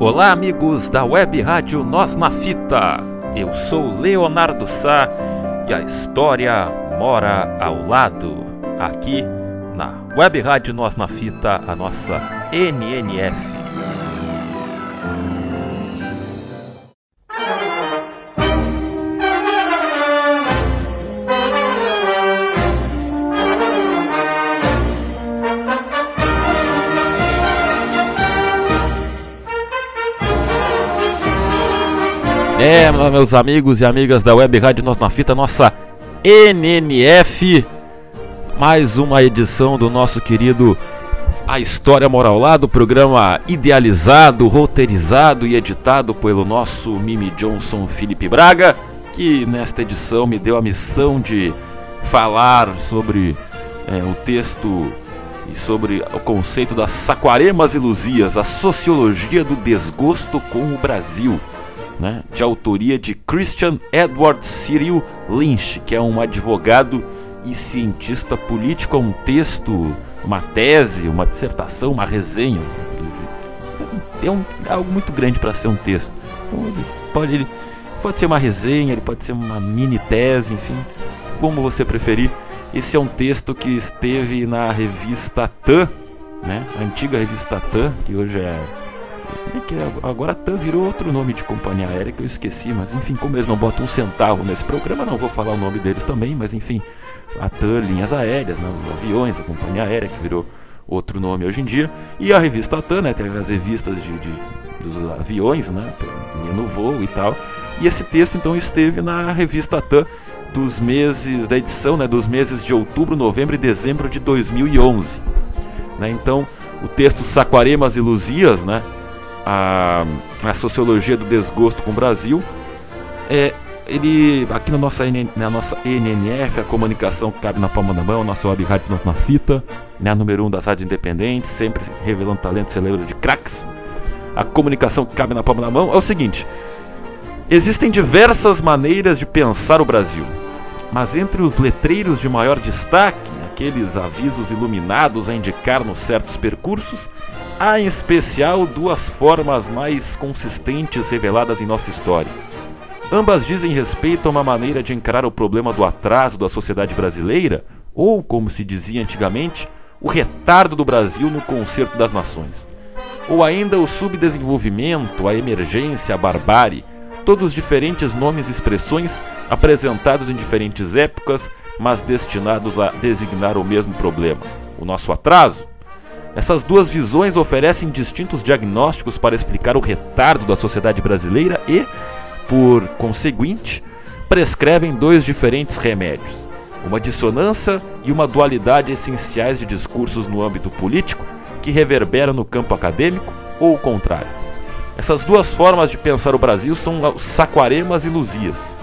Olá, amigos da Web Rádio Nós na Fita. Eu sou Leonardo Sá e a história mora ao lado. Aqui na Web Rádio Nós na Fita, a nossa NNF. É, meus amigos e amigas da Web Rádio Nós na Fita, nossa NNF. Mais uma edição do nosso querido A História Moral lá, do programa idealizado, roteirizado e editado pelo nosso Mimi Johnson Felipe Braga, que nesta edição me deu a missão de falar sobre é, o texto e sobre o conceito das saquaremas e luzias, a sociologia do desgosto com o Brasil né, de autoria de Christian Edward Cyril Lynch, que é um advogado e cientista político. É um texto, uma tese, uma dissertação, uma resenha. É um, algo muito grande para ser um texto. Então ele pode, ele pode ser uma resenha, ele pode ser uma mini tese, enfim, como você preferir. Esse é um texto que esteve na revista TAM, né? A antiga revista TAM, que hoje é é que agora a TAM virou outro nome de companhia aérea que eu esqueci, mas enfim, como eles não botam um centavo nesse programa, não vou falar o nome deles também, mas enfim, a TAM, linhas aéreas, né, os aviões, a companhia aérea que virou outro nome hoje em dia, e a revista TAM, né, tem as revistas de, de dos aviões, né, linha no voo e tal, e esse texto então esteve na revista TAM dos meses da edição, né, dos meses de outubro, novembro e dezembro de 2011, né, então o texto Saquaremas e Luzias, né, a, a sociologia do desgosto com o Brasil. É, ele, aqui na nossa, na nossa NNF, a comunicação que cabe na palma da mão, nossa web rádio nós na fita, né, a número 1 um das rádios independentes, sempre revelando talento celeiro de craques. A comunicação que cabe na palma da mão é o seguinte: existem diversas maneiras de pensar o Brasil, mas entre os letreiros de maior destaque, aqueles avisos iluminados a indicar-nos certos percursos, Há em especial duas formas mais consistentes reveladas em nossa história. Ambas dizem respeito a uma maneira de encarar o problema do atraso da sociedade brasileira, ou, como se dizia antigamente, o retardo do Brasil no concerto das nações. Ou ainda o subdesenvolvimento, a emergência, a barbárie, todos diferentes nomes e expressões apresentados em diferentes épocas, mas destinados a designar o mesmo problema: o nosso atraso, essas duas visões oferecem distintos diagnósticos para explicar o retardo da sociedade brasileira e, por conseguinte, prescrevem dois diferentes remédios: uma dissonância e uma dualidade essenciais de discursos no âmbito político que reverberam no campo acadêmico ou o contrário. Essas duas formas de pensar o Brasil são saquaremas e luzias.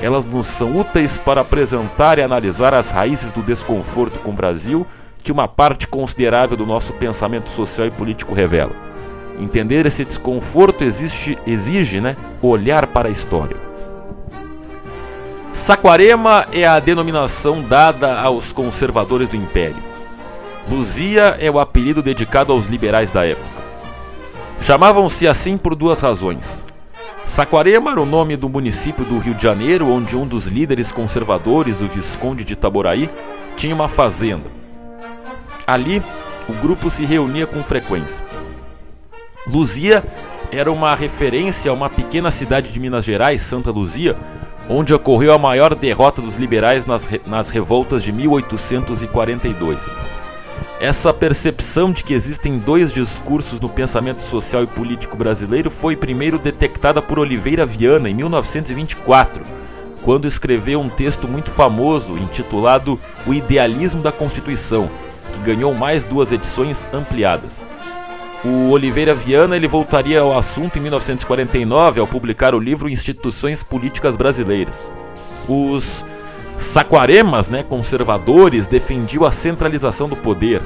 Elas nos são úteis para apresentar e analisar as raízes do desconforto com o Brasil que uma parte considerável do nosso pensamento social e político revela. Entender esse desconforto existe, exige né, olhar para a história. Saquarema é a denominação dada aos conservadores do Império. Luzia é o apelido dedicado aos liberais da época. Chamavam-se assim por duas razões. Saquarema era o nome do município do Rio de Janeiro, onde um dos líderes conservadores, o Visconde de Itaboraí, tinha uma fazenda. Ali, o grupo se reunia com frequência. Luzia era uma referência a uma pequena cidade de Minas Gerais, Santa Luzia, onde ocorreu a maior derrota dos liberais nas, nas revoltas de 1842. Essa percepção de que existem dois discursos no pensamento social e político brasileiro foi primeiro detectada por Oliveira Viana em 1924, quando escreveu um texto muito famoso intitulado O Idealismo da Constituição que ganhou mais duas edições ampliadas. O Oliveira Viana ele voltaria ao assunto em 1949 ao publicar o livro Instituições Políticas Brasileiras. Os saquaremas, né, conservadores, defendiam a centralização do poder.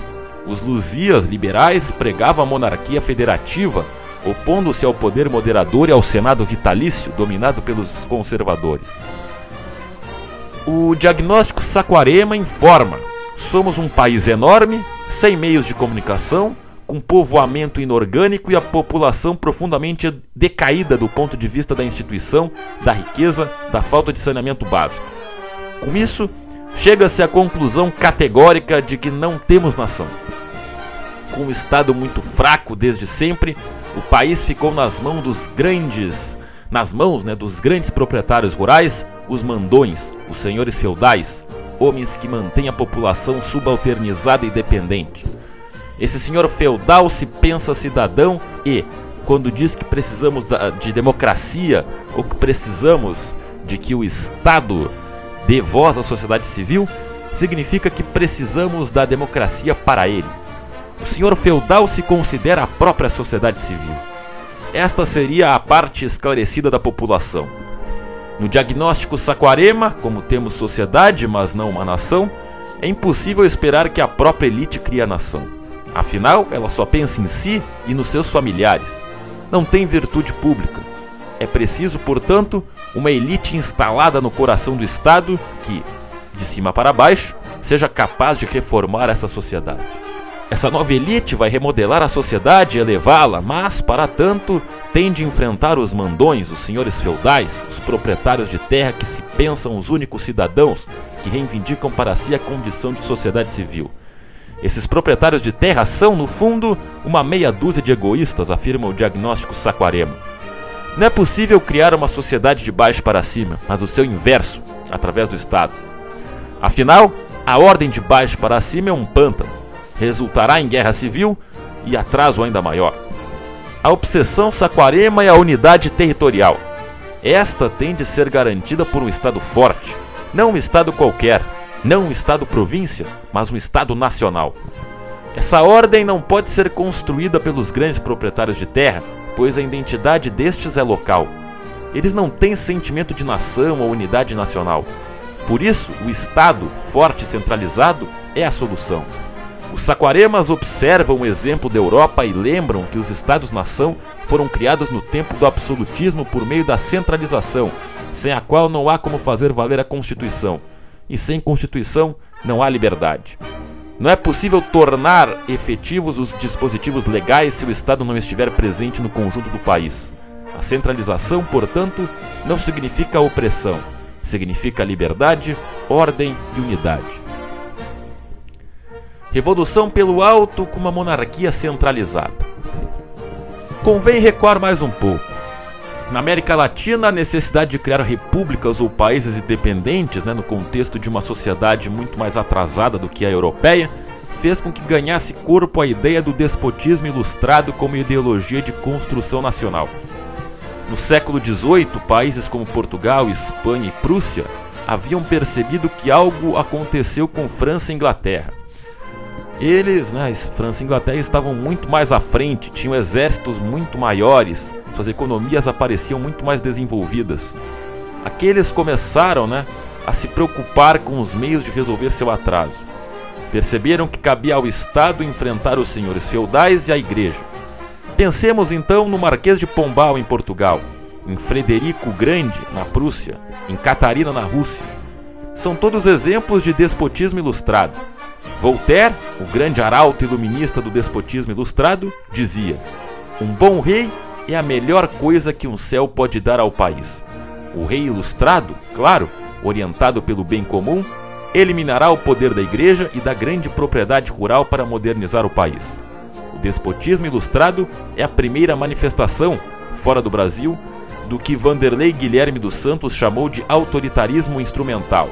Os luzias liberais pregavam a monarquia federativa, opondo-se ao poder moderador e ao Senado vitalício, dominado pelos conservadores. O diagnóstico saquarema informa Somos um país enorme, sem meios de comunicação, com povoamento inorgânico e a população profundamente decaída do ponto de vista da instituição, da riqueza, da falta de saneamento básico. Com isso, chega-se à conclusão categórica de que não temos nação. Com um Estado muito fraco desde sempre, o país ficou nas mãos dos grandes, nas mãos né, dos grandes proprietários rurais, os mandões, os senhores feudais, homens que mantêm a população subalternizada e dependente. Esse senhor feudal se pensa cidadão e, quando diz que precisamos de democracia ou que precisamos de que o Estado dê voz à sociedade civil, significa que precisamos da democracia para ele. O senhor feudal se considera a própria sociedade civil. Esta seria a parte esclarecida da população. No diagnóstico Saquarema, como temos sociedade, mas não uma nação, é impossível esperar que a própria elite crie a nação. Afinal, ela só pensa em si e nos seus familiares. Não tem virtude pública. É preciso, portanto, uma elite instalada no coração do Estado que, de cima para baixo, seja capaz de reformar essa sociedade. Essa nova elite vai remodelar a sociedade e elevá-la, mas, para tanto, tem de enfrentar os mandões, os senhores feudais, os proprietários de terra que se pensam os únicos cidadãos que reivindicam para si a condição de sociedade civil. Esses proprietários de terra são, no fundo, uma meia dúzia de egoístas, afirma o diagnóstico Saquarema. Não é possível criar uma sociedade de baixo para cima, mas o seu inverso, através do Estado. Afinal, a ordem de baixo para cima é um pântano resultará em guerra civil e atraso ainda maior. A obsessão saquarema é a unidade territorial. Esta tem de ser garantida por um Estado forte, não um Estado qualquer, não um Estado-província, mas um Estado nacional. Essa ordem não pode ser construída pelos grandes proprietários de terra, pois a identidade destes é local. Eles não têm sentimento de nação ou unidade nacional. Por isso, o Estado, forte e centralizado, é a solução. Os saquaremas observam o exemplo da Europa e lembram que os Estados-nação foram criados no tempo do absolutismo por meio da centralização, sem a qual não há como fazer valer a Constituição, e sem Constituição não há liberdade. Não é possível tornar efetivos os dispositivos legais se o Estado não estiver presente no conjunto do país. A centralização, portanto, não significa opressão, significa liberdade, ordem e unidade. Revolução pelo alto com uma monarquia centralizada. Convém recuar mais um pouco. Na América Latina, a necessidade de criar repúblicas ou países independentes, né, no contexto de uma sociedade muito mais atrasada do que a europeia, fez com que ganhasse corpo a ideia do despotismo ilustrado como ideologia de construção nacional. No século XVIII, países como Portugal, Espanha e Prússia haviam percebido que algo aconteceu com França e Inglaterra. Eles, né, França e Inglaterra, estavam muito mais à frente, tinham exércitos muito maiores, suas economias apareciam muito mais desenvolvidas. Aqueles começaram né, a se preocupar com os meios de resolver seu atraso. Perceberam que cabia ao Estado enfrentar os senhores feudais e a Igreja. Pensemos então no Marquês de Pombal, em Portugal, em Frederico Grande, na Prússia, em Catarina, na Rússia. São todos exemplos de despotismo ilustrado. Voltaire, o grande arauto iluminista do despotismo ilustrado, dizia: Um bom rei é a melhor coisa que um céu pode dar ao país. O rei ilustrado, claro, orientado pelo bem comum, eliminará o poder da igreja e da grande propriedade rural para modernizar o país. O despotismo ilustrado é a primeira manifestação, fora do Brasil, do que Vanderlei Guilherme dos Santos chamou de autoritarismo instrumental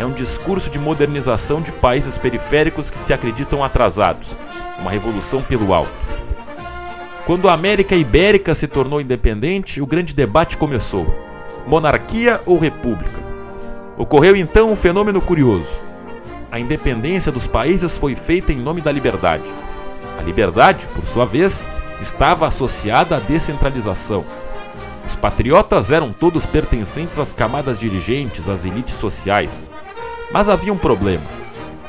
é um discurso de modernização de países periféricos que se acreditam atrasados, uma revolução pelo alto. Quando a América Ibérica se tornou independente, o grande debate começou: monarquia ou república? Ocorreu então um fenômeno curioso. A independência dos países foi feita em nome da liberdade. A liberdade, por sua vez, estava associada à descentralização. Os patriotas eram todos pertencentes às camadas dirigentes, às elites sociais. Mas havia um problema.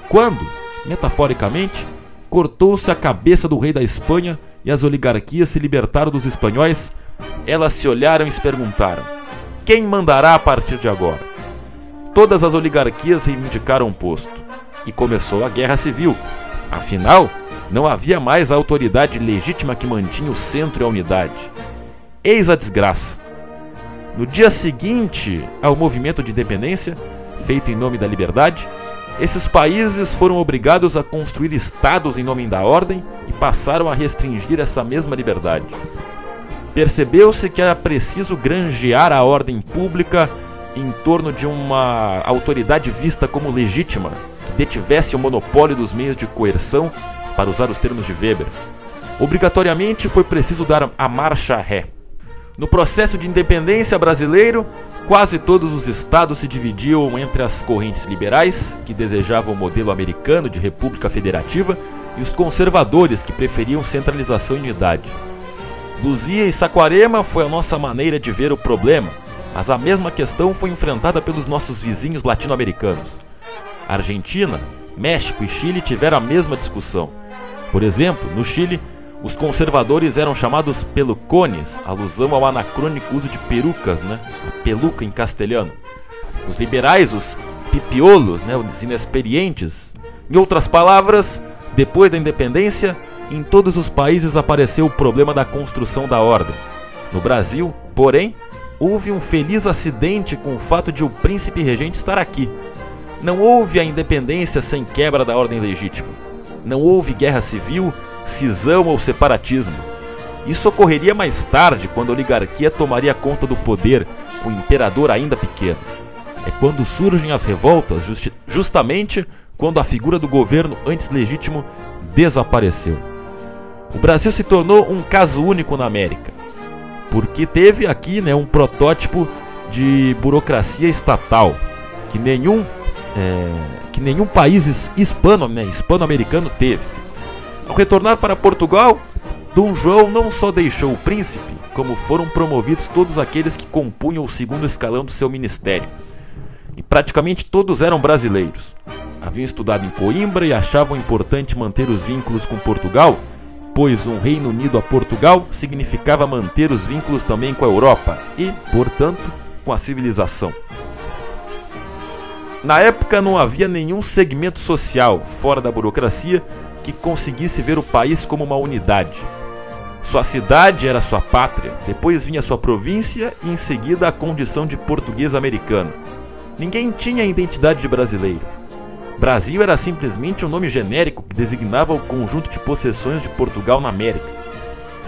Quando, metaforicamente, cortou-se a cabeça do rei da Espanha e as oligarquias se libertaram dos espanhóis, elas se olharam e se perguntaram: quem mandará a partir de agora? Todas as oligarquias reivindicaram um posto e começou a guerra civil. Afinal, Não havia mais a autoridade legítima que mantinha o centro e a unidade. Eis a desgraça. No dia seguinte ao movimento de independência, feito em nome da liberdade, esses países foram obrigados a construir estados em nome da ordem e passaram a restringir essa mesma liberdade. Percebeu-se que era preciso granjear a ordem pública em torno de uma autoridade vista como legítima, que detivesse o monopólio dos meios de coerção, para usar os termos de Weber. Obrigatoriamente foi preciso dar a marcha ré. No processo de independência brasileiro, quase todos os estados se dividiam entre as correntes liberais, que desejavam o modelo americano de república federativa, e os conservadores, que preferiam centralização e unidade. Luzia e Saquarema foi a nossa maneira de ver o problema, mas a mesma questão foi enfrentada pelos nossos vizinhos latino-americanos. Argentina, México e Chile tiveram a mesma discussão. Por exemplo, no Chile, os conservadores eram chamados pelucones, alusão ao anacrônico uso de perucas, né? A peluca em castelhano. Os liberais, os pipiolos, né? os inexperientes. Em outras palavras, depois da independência, em todos os países apareceu o problema da construção da ordem. No Brasil, porém, houve um feliz acidente com o fato de o príncipe regente estar aqui. Não houve a independência sem quebra da ordem legítima. Não houve guerra civil cisão ou separatismo. Isso ocorreria mais tarde, quando a oligarquia tomaria conta do poder, com o imperador ainda pequeno. É quando surgem as revoltas, justi justamente quando a figura do governo antes legítimo desapareceu. O Brasil se tornou um caso único na América, porque teve aqui né, um protótipo de burocracia estatal que nenhum, é, que nenhum país hispano, né, hispano-americano teve. Ao retornar para Portugal, Dom João não só deixou o príncipe, como foram promovidos todos aqueles que compunham o segundo escalão do seu ministério. E praticamente todos eram brasileiros. Haviam estudado em Coimbra e achavam importante manter os vínculos com Portugal, pois um Reino Unido a Portugal significava manter os vínculos também com a Europa e, portanto, com a civilização. Na época não havia nenhum segmento social, fora da burocracia, que conseguisse ver o país como uma unidade. Sua cidade era sua pátria, depois vinha sua província e em seguida a condição de português americano. Ninguém tinha a identidade de brasileiro. Brasil era simplesmente um nome genérico que designava o conjunto de possessões de Portugal na América.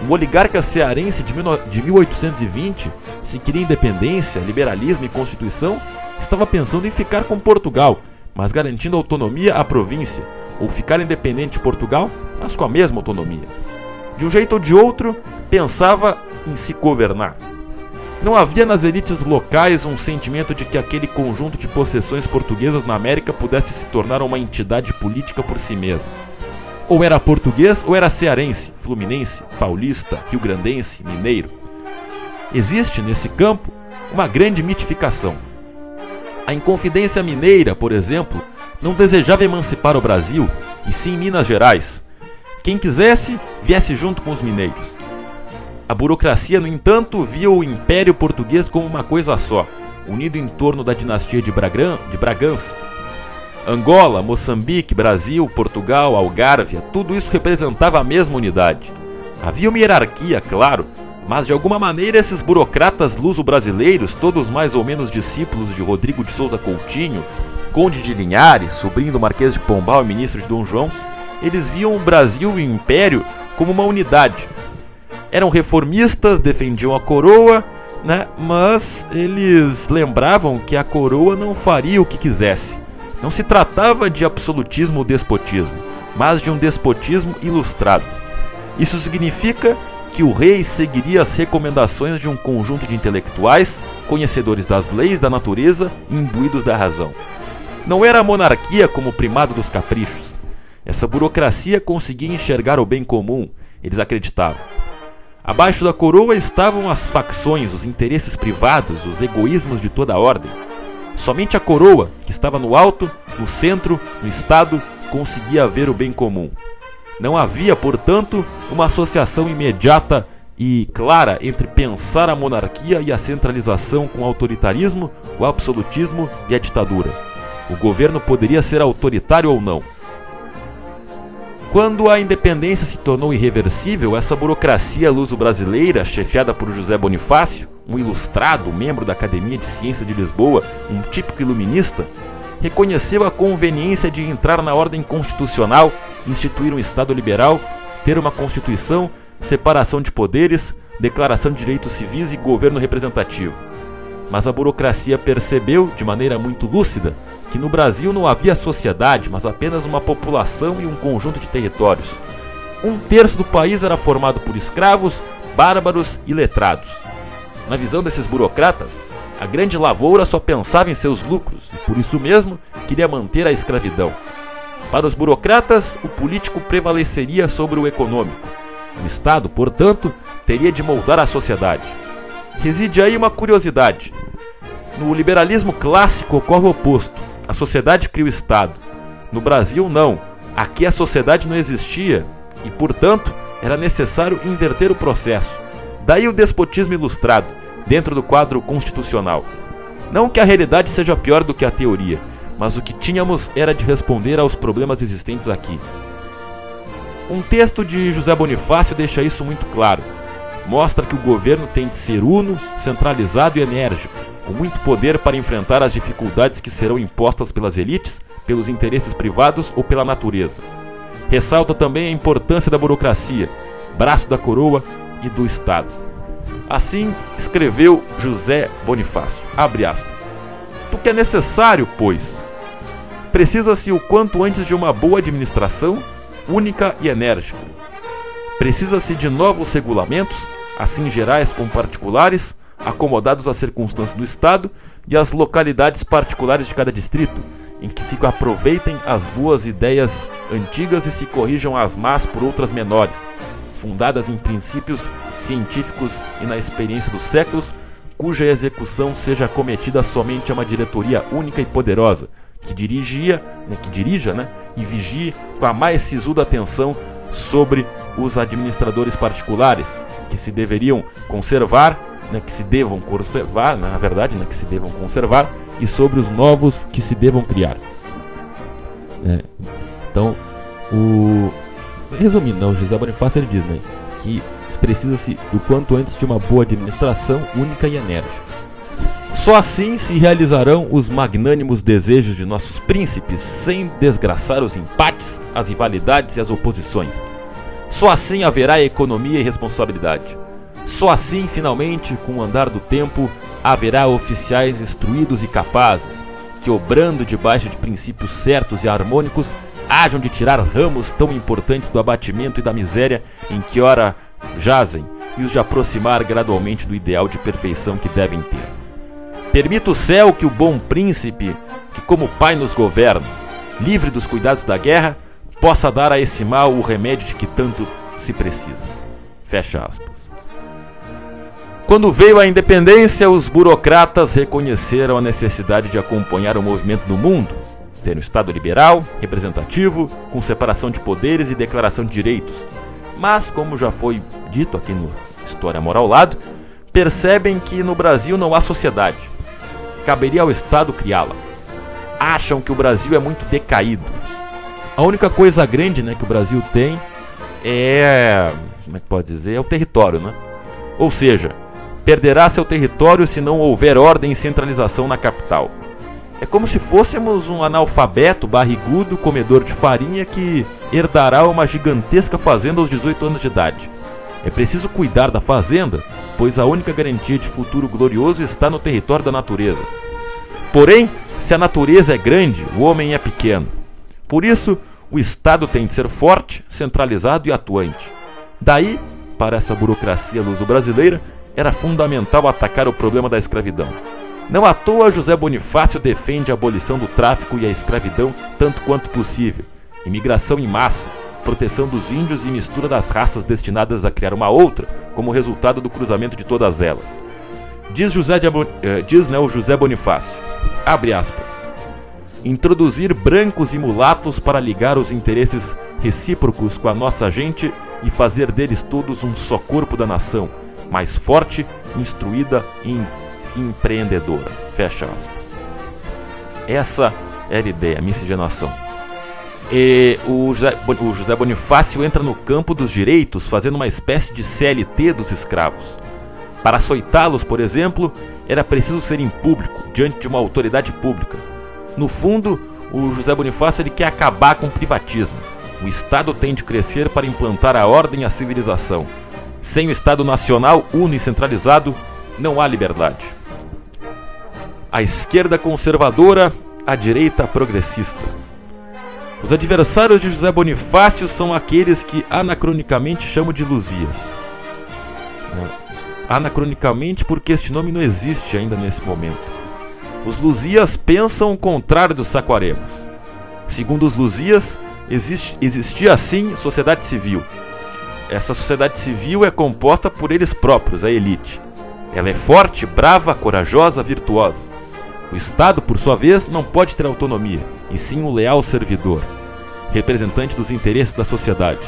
Um oligarca cearense de 1820, se queria independência, liberalismo e constituição, estava pensando em ficar com Portugal, mas garantindo autonomia à província, ou ficar independente de Portugal, mas com a mesma autonomia. De um jeito ou de outro, pensava em se governar. Não havia nas elites locais um sentimento de que aquele conjunto de possessões portuguesas na América pudesse se tornar uma entidade política por si mesmo. Ou era português ou era cearense, fluminense, paulista, rio-grandense, mineiro. Existe nesse campo uma grande mitificação. A Inconfidência Mineira, por exemplo, não desejava emancipar o Brasil, e sim Minas Gerais. Quem quisesse, viesse junto com os mineiros. A burocracia, no entanto, via o Império Português como uma coisa só, unido em torno da dinastia de, Bragan de Bragança. Angola, Moçambique, Brasil, Portugal, Algárvia, tudo isso representava a mesma unidade. Havia uma hierarquia, claro, mas de alguma maneira esses burocratas luso-brasileiros, todos mais ou menos discípulos de Rodrigo de Souza Coutinho, Conde de Linhares, sobrinho do Marquês de Pombal e ministro de Dom João, eles viam o Brasil e o Império como uma unidade. Eram reformistas, defendiam a coroa, né? mas eles lembravam que a coroa não faria o que quisesse. Não se tratava de absolutismo ou despotismo, mas de um despotismo ilustrado. Isso significa que o rei seguiria as recomendações de um conjunto de intelectuais, conhecedores das leis da natureza e imbuídos da razão. Não era a monarquia como primado dos caprichos. Essa burocracia conseguia enxergar o bem comum, eles acreditavam. Abaixo da coroa estavam as facções, os interesses privados, os egoísmos de toda a ordem. Somente a coroa, que estava no alto, no centro, no Estado, conseguia ver o bem comum. Não havia, portanto, uma associação imediata e clara entre pensar a monarquia e a centralização com o autoritarismo, o absolutismo e a ditadura. O governo poderia ser autoritário ou não. Quando a independência se tornou irreversível, essa burocracia luso-brasileira, chefiada por José Bonifácio, um ilustrado membro da Academia de Ciência de Lisboa, um típico iluminista, reconheceu a conveniência de entrar na ordem constitucional, instituir um Estado liberal, ter uma Constituição, separação de poderes, declaração de direitos civis e governo representativo. Mas a burocracia percebeu, de maneira muito lúcida, que no Brasil não havia sociedade, mas apenas uma população e um conjunto de territórios. Um terço do país era formado por escravos, bárbaros e letrados. Na visão desses burocratas, a grande lavoura só pensava em seus lucros e por isso mesmo queria manter a escravidão. Para os burocratas, o político prevaleceria sobre o econômico. O Estado, portanto, teria de moldar a sociedade. Reside aí uma curiosidade. No liberalismo clássico ocorre o oposto. A sociedade cria o Estado. No Brasil, não. Aqui a sociedade não existia e, portanto, era necessário inverter o processo. Daí o despotismo ilustrado, dentro do quadro constitucional. Não que a realidade seja pior do que a teoria, mas o que tínhamos era de responder aos problemas existentes aqui. Um texto de José Bonifácio deixa isso muito claro. Mostra que o governo tem de ser uno, centralizado e enérgico, com muito poder para enfrentar as dificuldades que serão impostas pelas elites, pelos interesses privados ou pela natureza. Ressalta também a importância da burocracia, braço da coroa e do Estado. Assim escreveu José Bonifácio. Abre aspas. Do que é necessário, pois, precisa-se o quanto antes de uma boa administração, única e enérgica. Precisa-se de novos regulamentos, assim gerais como particulares, acomodados às circunstâncias do Estado e às localidades particulares de cada distrito, em que se aproveitem as boas ideias antigas e se corrijam as más por outras menores, fundadas em princípios científicos e na experiência dos séculos, cuja execução seja cometida somente a uma diretoria única e poderosa, que dirigia, né, que dirija, né, e vigie com a mais sisuda atenção sobre os administradores particulares, que se deveriam conservar, né, que se devam conservar, né, na verdade, né, que se devam conservar, e sobre os novos que se devam criar. É, então, o resumindo, né, o José Bonifácio ele diz né, que precisa-se o quanto antes de uma boa administração única e enérgica. Só assim se realizarão os magnânimos desejos de nossos príncipes, sem desgraçar os empates, as rivalidades e as oposições. Só assim haverá economia e responsabilidade. Só assim, finalmente, com o andar do tempo, haverá oficiais instruídos e capazes, que, obrando debaixo de princípios certos e harmônicos, hajam de tirar ramos tão importantes do abatimento e da miséria em que ora jazem e os de aproximar gradualmente do ideal de perfeição que devem ter. Permita o céu que o bom príncipe, que como pai nos governa, livre dos cuidados da guerra, possa dar a esse mal o remédio de que tanto se precisa. Fecha aspas. Quando veio a independência, os burocratas reconheceram a necessidade de acompanhar o movimento do mundo, ter um Estado liberal, representativo, com separação de poderes e declaração de direitos. Mas, como já foi dito aqui no História Moral Lado, percebem que no Brasil não há sociedade caberia ao Estado criá-la. Acham que o Brasil é muito decaído. A única coisa grande né, que o Brasil tem é. Como é que pode dizer? É o território, né? Ou seja, perderá seu território se não houver ordem e centralização na capital. É como se fôssemos um analfabeto barrigudo comedor de farinha que herdará uma gigantesca fazenda aos 18 anos de idade. É preciso cuidar da fazenda pois a única garantia de futuro glorioso está no território da natureza. Porém, se a natureza é grande, o homem é pequeno. Por isso, o Estado tem de ser forte, centralizado e atuante. Daí, para essa burocracia luso-brasileira, era fundamental atacar o problema da escravidão. Não à toa, José Bonifácio defende a abolição do tráfico e a escravidão tanto quanto possível, imigração em massa, proteção dos índios e mistura das raças destinadas a criar uma outra, como resultado do cruzamento de todas elas. Diz, José de, eh, diz né, o José Bonifácio, abre aspas, introduzir brancos e mulatos para ligar os interesses recíprocos com a nossa gente e fazer deles todos um só corpo da nação, mais forte, instruída e empreendedora. Fecha aspas. Essa era a ideia, a miscigenação. E o José, o José Bonifácio entra no campo dos direitos, fazendo uma espécie de CLT dos escravos. Para açoitá-los, por exemplo, era preciso ser em público, diante de uma autoridade pública. No fundo, o José Bonifácio ele quer acabar com o privatismo. O Estado tem de crescer para implantar a ordem e a civilização. Sem o Estado nacional uno e centralizado, não há liberdade. A esquerda conservadora, a direita progressista. Os adversários de José Bonifácio são aqueles que anacronicamente chamo de Luzias. É, anacronicamente porque este nome não existe ainda nesse momento. Os Luzias pensam o contrário dos Saquaremos. Segundo os Luzias, existe, existia assim sociedade civil. Essa sociedade civil é composta por eles próprios, a elite. Ela é forte, brava, corajosa, virtuosa. O Estado, por sua vez, não pode ter autonomia, e sim um leal servidor, representante dos interesses da sociedade.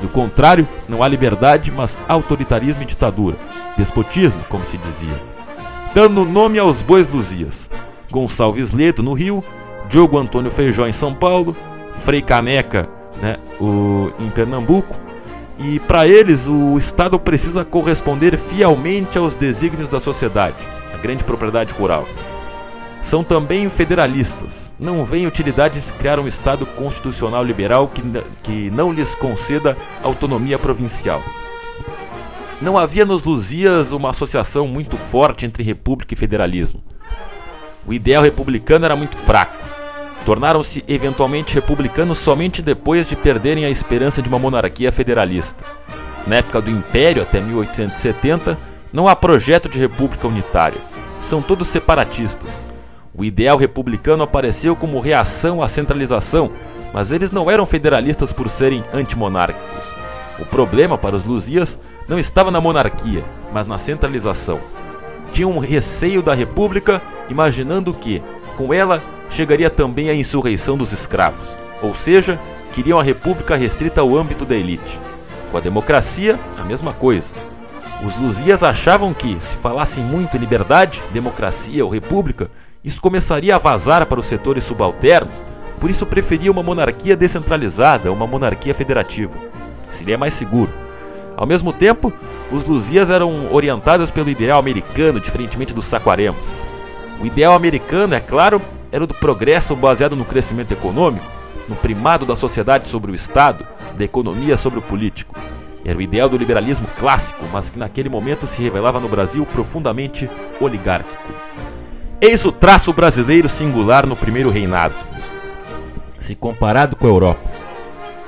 Do contrário, não há liberdade, mas autoritarismo e ditadura, despotismo, como se dizia. Dando nome aos bois Luzias: Gonçalves Leto no Rio, Diogo Antônio Feijó em São Paulo, Frei Caneca né, o, em Pernambuco. E para eles, o Estado precisa corresponder fielmente aos desígnios da sociedade, a grande propriedade rural. São também federalistas. Não veem utilidade de criar um Estado constitucional liberal que, que não lhes conceda autonomia provincial. Não havia nos Luzias uma associação muito forte entre república e federalismo. O ideal republicano era muito fraco. Tornaram-se eventualmente republicanos somente depois de perderem a esperança de uma monarquia federalista. Na época do Império, até 1870, não há projeto de república unitária. São todos separatistas. O ideal republicano apareceu como reação à centralização, mas eles não eram federalistas por serem antimonárquicos. O problema para os Luzias não estava na monarquia, mas na centralização. Tinham um receio da república, imaginando que, com ela, chegaria também a insurreição dos escravos, ou seja, queriam a república restrita ao âmbito da elite. Com a democracia, a mesma coisa. Os Luzias achavam que, se falassem muito em liberdade, democracia ou república, isso começaria a vazar para os setores subalternos, por isso preferia uma monarquia descentralizada, uma monarquia federativa. Seria mais seguro. Ao mesmo tempo, os Luzias eram orientados pelo ideal americano, diferentemente dos Saquaremos. O ideal americano, é claro, era o do progresso baseado no crescimento econômico, no primado da sociedade sobre o Estado, da economia sobre o político. Era o ideal do liberalismo clássico, mas que naquele momento se revelava no Brasil profundamente oligárquico. Eis o traço brasileiro singular no primeiro reinado. Se comparado com a Europa,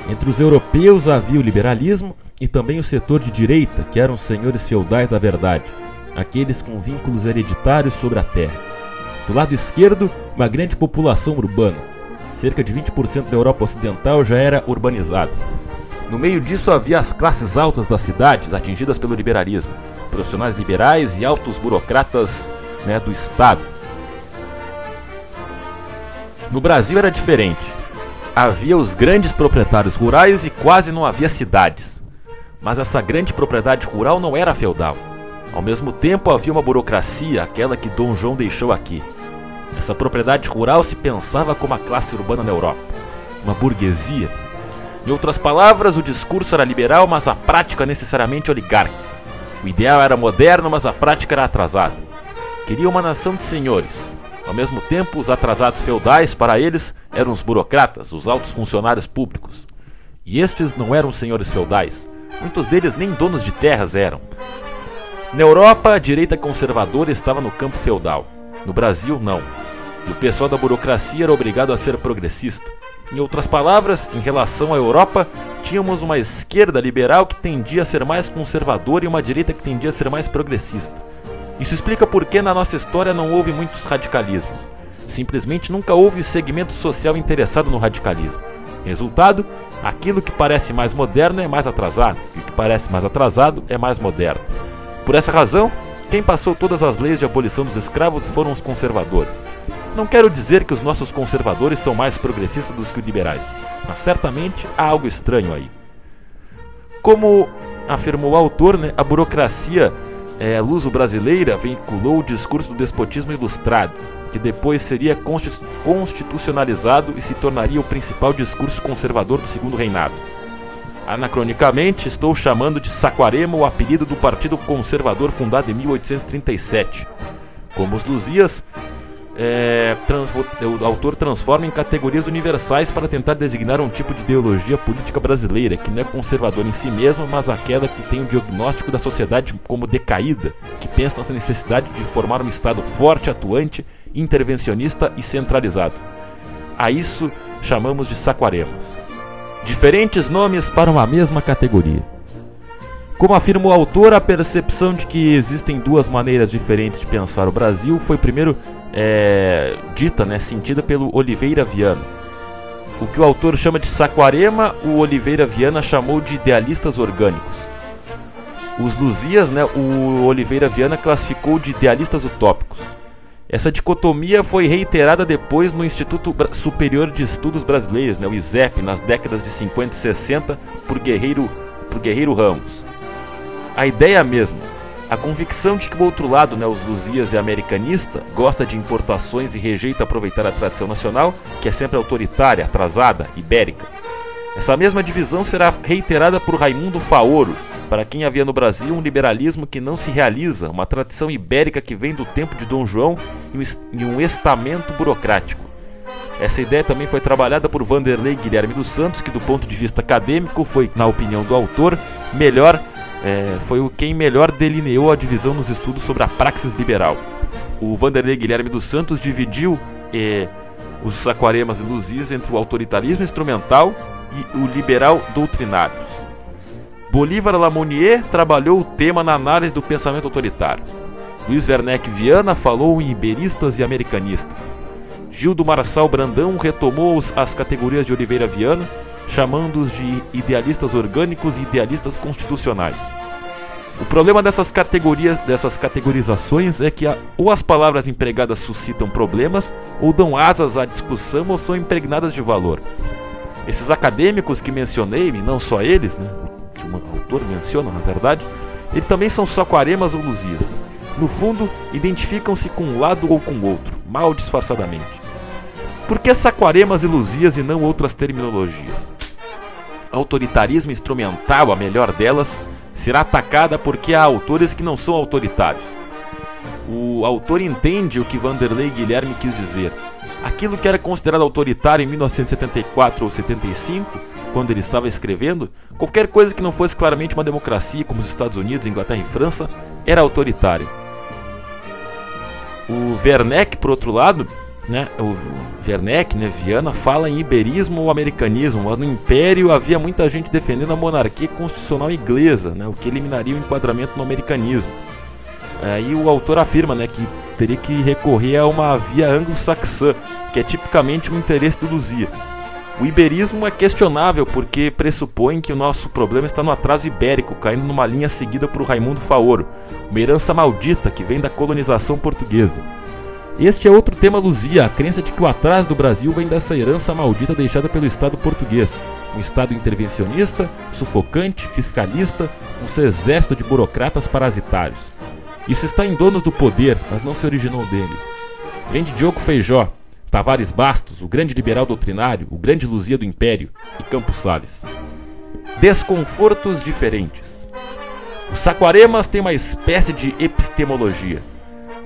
entre os europeus havia o liberalismo e também o setor de direita, que eram os senhores feudais da verdade, aqueles com vínculos hereditários sobre a terra. Do lado esquerdo, uma grande população urbana. Cerca de 20% da Europa Ocidental já era urbanizada. No meio disso havia as classes altas das cidades atingidas pelo liberalismo, profissionais liberais e altos burocratas né, do Estado no Brasil era diferente. Havia os grandes proprietários rurais e quase não havia cidades. Mas essa grande propriedade rural não era feudal. Ao mesmo tempo havia uma burocracia, aquela que Dom João deixou aqui. Essa propriedade rural se pensava como a classe urbana na Europa, uma burguesia. Em outras palavras, o discurso era liberal, mas a prática necessariamente oligárquica. O ideal era moderno, mas a prática era atrasada. Queria uma nação de senhores, ao mesmo tempo, os atrasados feudais, para eles, eram os burocratas, os altos funcionários públicos. E estes não eram senhores feudais, muitos deles nem donos de terras eram. Na Europa, a direita conservadora estava no campo feudal. No Brasil, não. E o pessoal da burocracia era obrigado a ser progressista. Em outras palavras, em relação à Europa, tínhamos uma esquerda liberal que tendia a ser mais conservadora e uma direita que tendia a ser mais progressista. Isso explica por que na nossa história não houve muitos radicalismos. Simplesmente nunca houve segmento social interessado no radicalismo. Resultado, aquilo que parece mais moderno é mais atrasado, e o que parece mais atrasado é mais moderno. Por essa razão, quem passou todas as leis de abolição dos escravos foram os conservadores. Não quero dizer que os nossos conservadores são mais progressistas do que os liberais, mas certamente há algo estranho aí. Como afirmou o autor, né, a burocracia é, luso-brasileira vinculou o discurso do despotismo ilustrado, que depois seria constitucionalizado e se tornaria o principal discurso conservador do segundo reinado. Anacronicamente, estou chamando de Saquarema o apelido do Partido Conservador fundado em 1837. Como os Luzias, é, o autor transforma em categorias universais para tentar designar um tipo de ideologia política brasileira que não é conservadora em si mesma, mas aquela que tem o diagnóstico da sociedade como decaída, que pensa nessa necessidade de formar um Estado forte, atuante, intervencionista e centralizado. A isso chamamos de saquaremas. Diferentes nomes para uma mesma categoria. Como afirma o autor, a percepção de que existem duas maneiras diferentes de pensar o Brasil foi primeiro é, dita, né, sentida pelo Oliveira Viana. O que o autor chama de Saquarema, o Oliveira Viana chamou de idealistas orgânicos. Os Luzias, né, o Oliveira Viana classificou de idealistas utópicos. Essa dicotomia foi reiterada depois no Instituto Superior de Estudos Brasileiros, né, o ISEP, nas décadas de 50 e 60, por Guerreiro, por Guerreiro Ramos. A ideia é a mesma. A convicção de que o outro lado, né, os Luzias é americanista, gosta de importações e rejeita aproveitar a tradição nacional, que é sempre autoritária, atrasada, ibérica. Essa mesma divisão será reiterada por Raimundo Faoro, para quem havia no Brasil um liberalismo que não se realiza, uma tradição ibérica que vem do tempo de Dom João e um estamento burocrático. Essa ideia também foi trabalhada por Vanderlei Guilherme dos Santos, que do ponto de vista acadêmico foi, na opinião do autor, melhor é, foi o quem melhor delineou a divisão nos estudos sobre a praxis liberal. O Vanderlei Guilherme dos Santos dividiu é, os aquaremas e luzis entre o autoritarismo instrumental e o liberal doutrinários. Bolívar Lamounier trabalhou o tema na análise do pensamento autoritário. Luiz Werneck Viana falou em iberistas e americanistas. Gildo Marçal Brandão retomou as categorias de Oliveira Viana chamando-os de idealistas orgânicos e idealistas constitucionais. O problema dessas categorias, dessas categorizações é que a, ou as palavras empregadas suscitam problemas, ou dão asas à discussão, ou são impregnadas de valor. Esses acadêmicos que mencionei, não só eles, né, que o autor menciona na verdade, eles também são saquaremas ou luzias. No fundo, identificam-se com um lado ou com outro, mal disfarçadamente. Por que saquaremas e luzias e não outras terminologias? autoritarismo instrumental, a melhor delas, será atacada porque há autores que não são autoritários. O autor entende o que Vanderlei Guilherme quis dizer. Aquilo que era considerado autoritário em 1974 ou 75, quando ele estava escrevendo, qualquer coisa que não fosse claramente uma democracia, como os Estados Unidos, Inglaterra e França, era autoritário. O Werneck, por outro lado, né, o Werneck, né, Viana, fala em iberismo ou americanismo, mas no Império havia muita gente defendendo a monarquia constitucional inglesa, né, o que eliminaria o enquadramento no americanismo. Aí o autor afirma né, que teria que recorrer a uma via anglo-saxã, que é tipicamente o interesse do Luzia. O iberismo é questionável porque pressupõe que o nosso problema está no atraso ibérico, caindo numa linha seguida por Raimundo Faoro, uma herança maldita que vem da colonização portuguesa. Este é outro tema Luzia, a crença de que o atraso do Brasil vem dessa herança maldita deixada pelo Estado português. Um Estado intervencionista, sufocante, fiscalista, um seu exército de burocratas parasitários. Isso está em donos do poder, mas não se originou dele. Vem de Diogo Feijó, Tavares Bastos, o grande liberal doutrinário, o grande Luzia do Império, e Campos Sales. Desconfortos diferentes. Os saquaremas têm uma espécie de epistemologia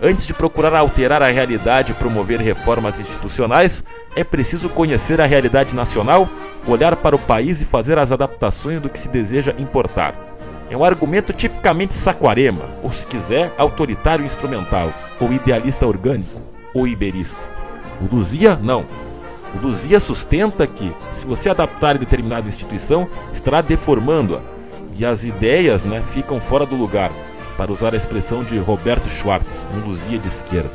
Antes de procurar alterar a realidade e promover reformas institucionais, é preciso conhecer a realidade nacional, olhar para o país e fazer as adaptações do que se deseja importar. É um argumento tipicamente saquarema, ou se quiser, autoritário instrumental, ou idealista orgânico, ou iberista. O Luzia, não. O Luzia sustenta que, se você adaptar determinada instituição, estará deformando-a, e as ideias né, ficam fora do lugar, para usar a expressão de Roberto Schwartz, um luzia de esquerda.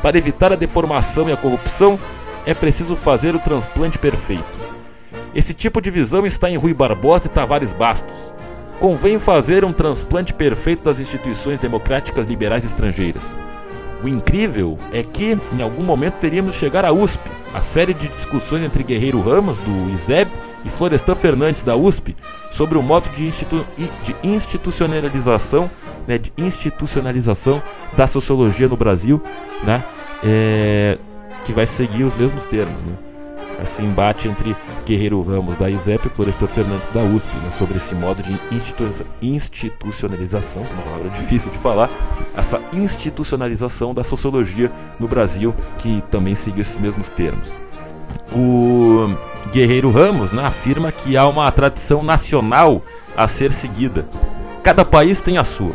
Para evitar a deformação e a corrupção, é preciso fazer o transplante perfeito. Esse tipo de visão está em Rui Barbosa e Tavares Bastos. Convém fazer um transplante perfeito das instituições democráticas liberais estrangeiras. O incrível é que, em algum momento, teríamos de chegar à USP, a série de discussões entre Guerreiro Ramos, do ISEB, e Florestan Fernandes, da USP, sobre o modo de, institu de institucionalização, né, de institucionalização da sociologia no Brasil, né, é, que vai seguir os mesmos termos. Né? Esse embate entre Guerreiro Ramos da ISEP e Florestor Fernandes da USP né, sobre esse modo de institu institucionalização, que é uma palavra difícil de falar, essa institucionalização da sociologia no Brasil, que também segue esses mesmos termos. O Guerreiro Ramos né, afirma que há uma tradição nacional a ser seguida. Cada país tem a sua.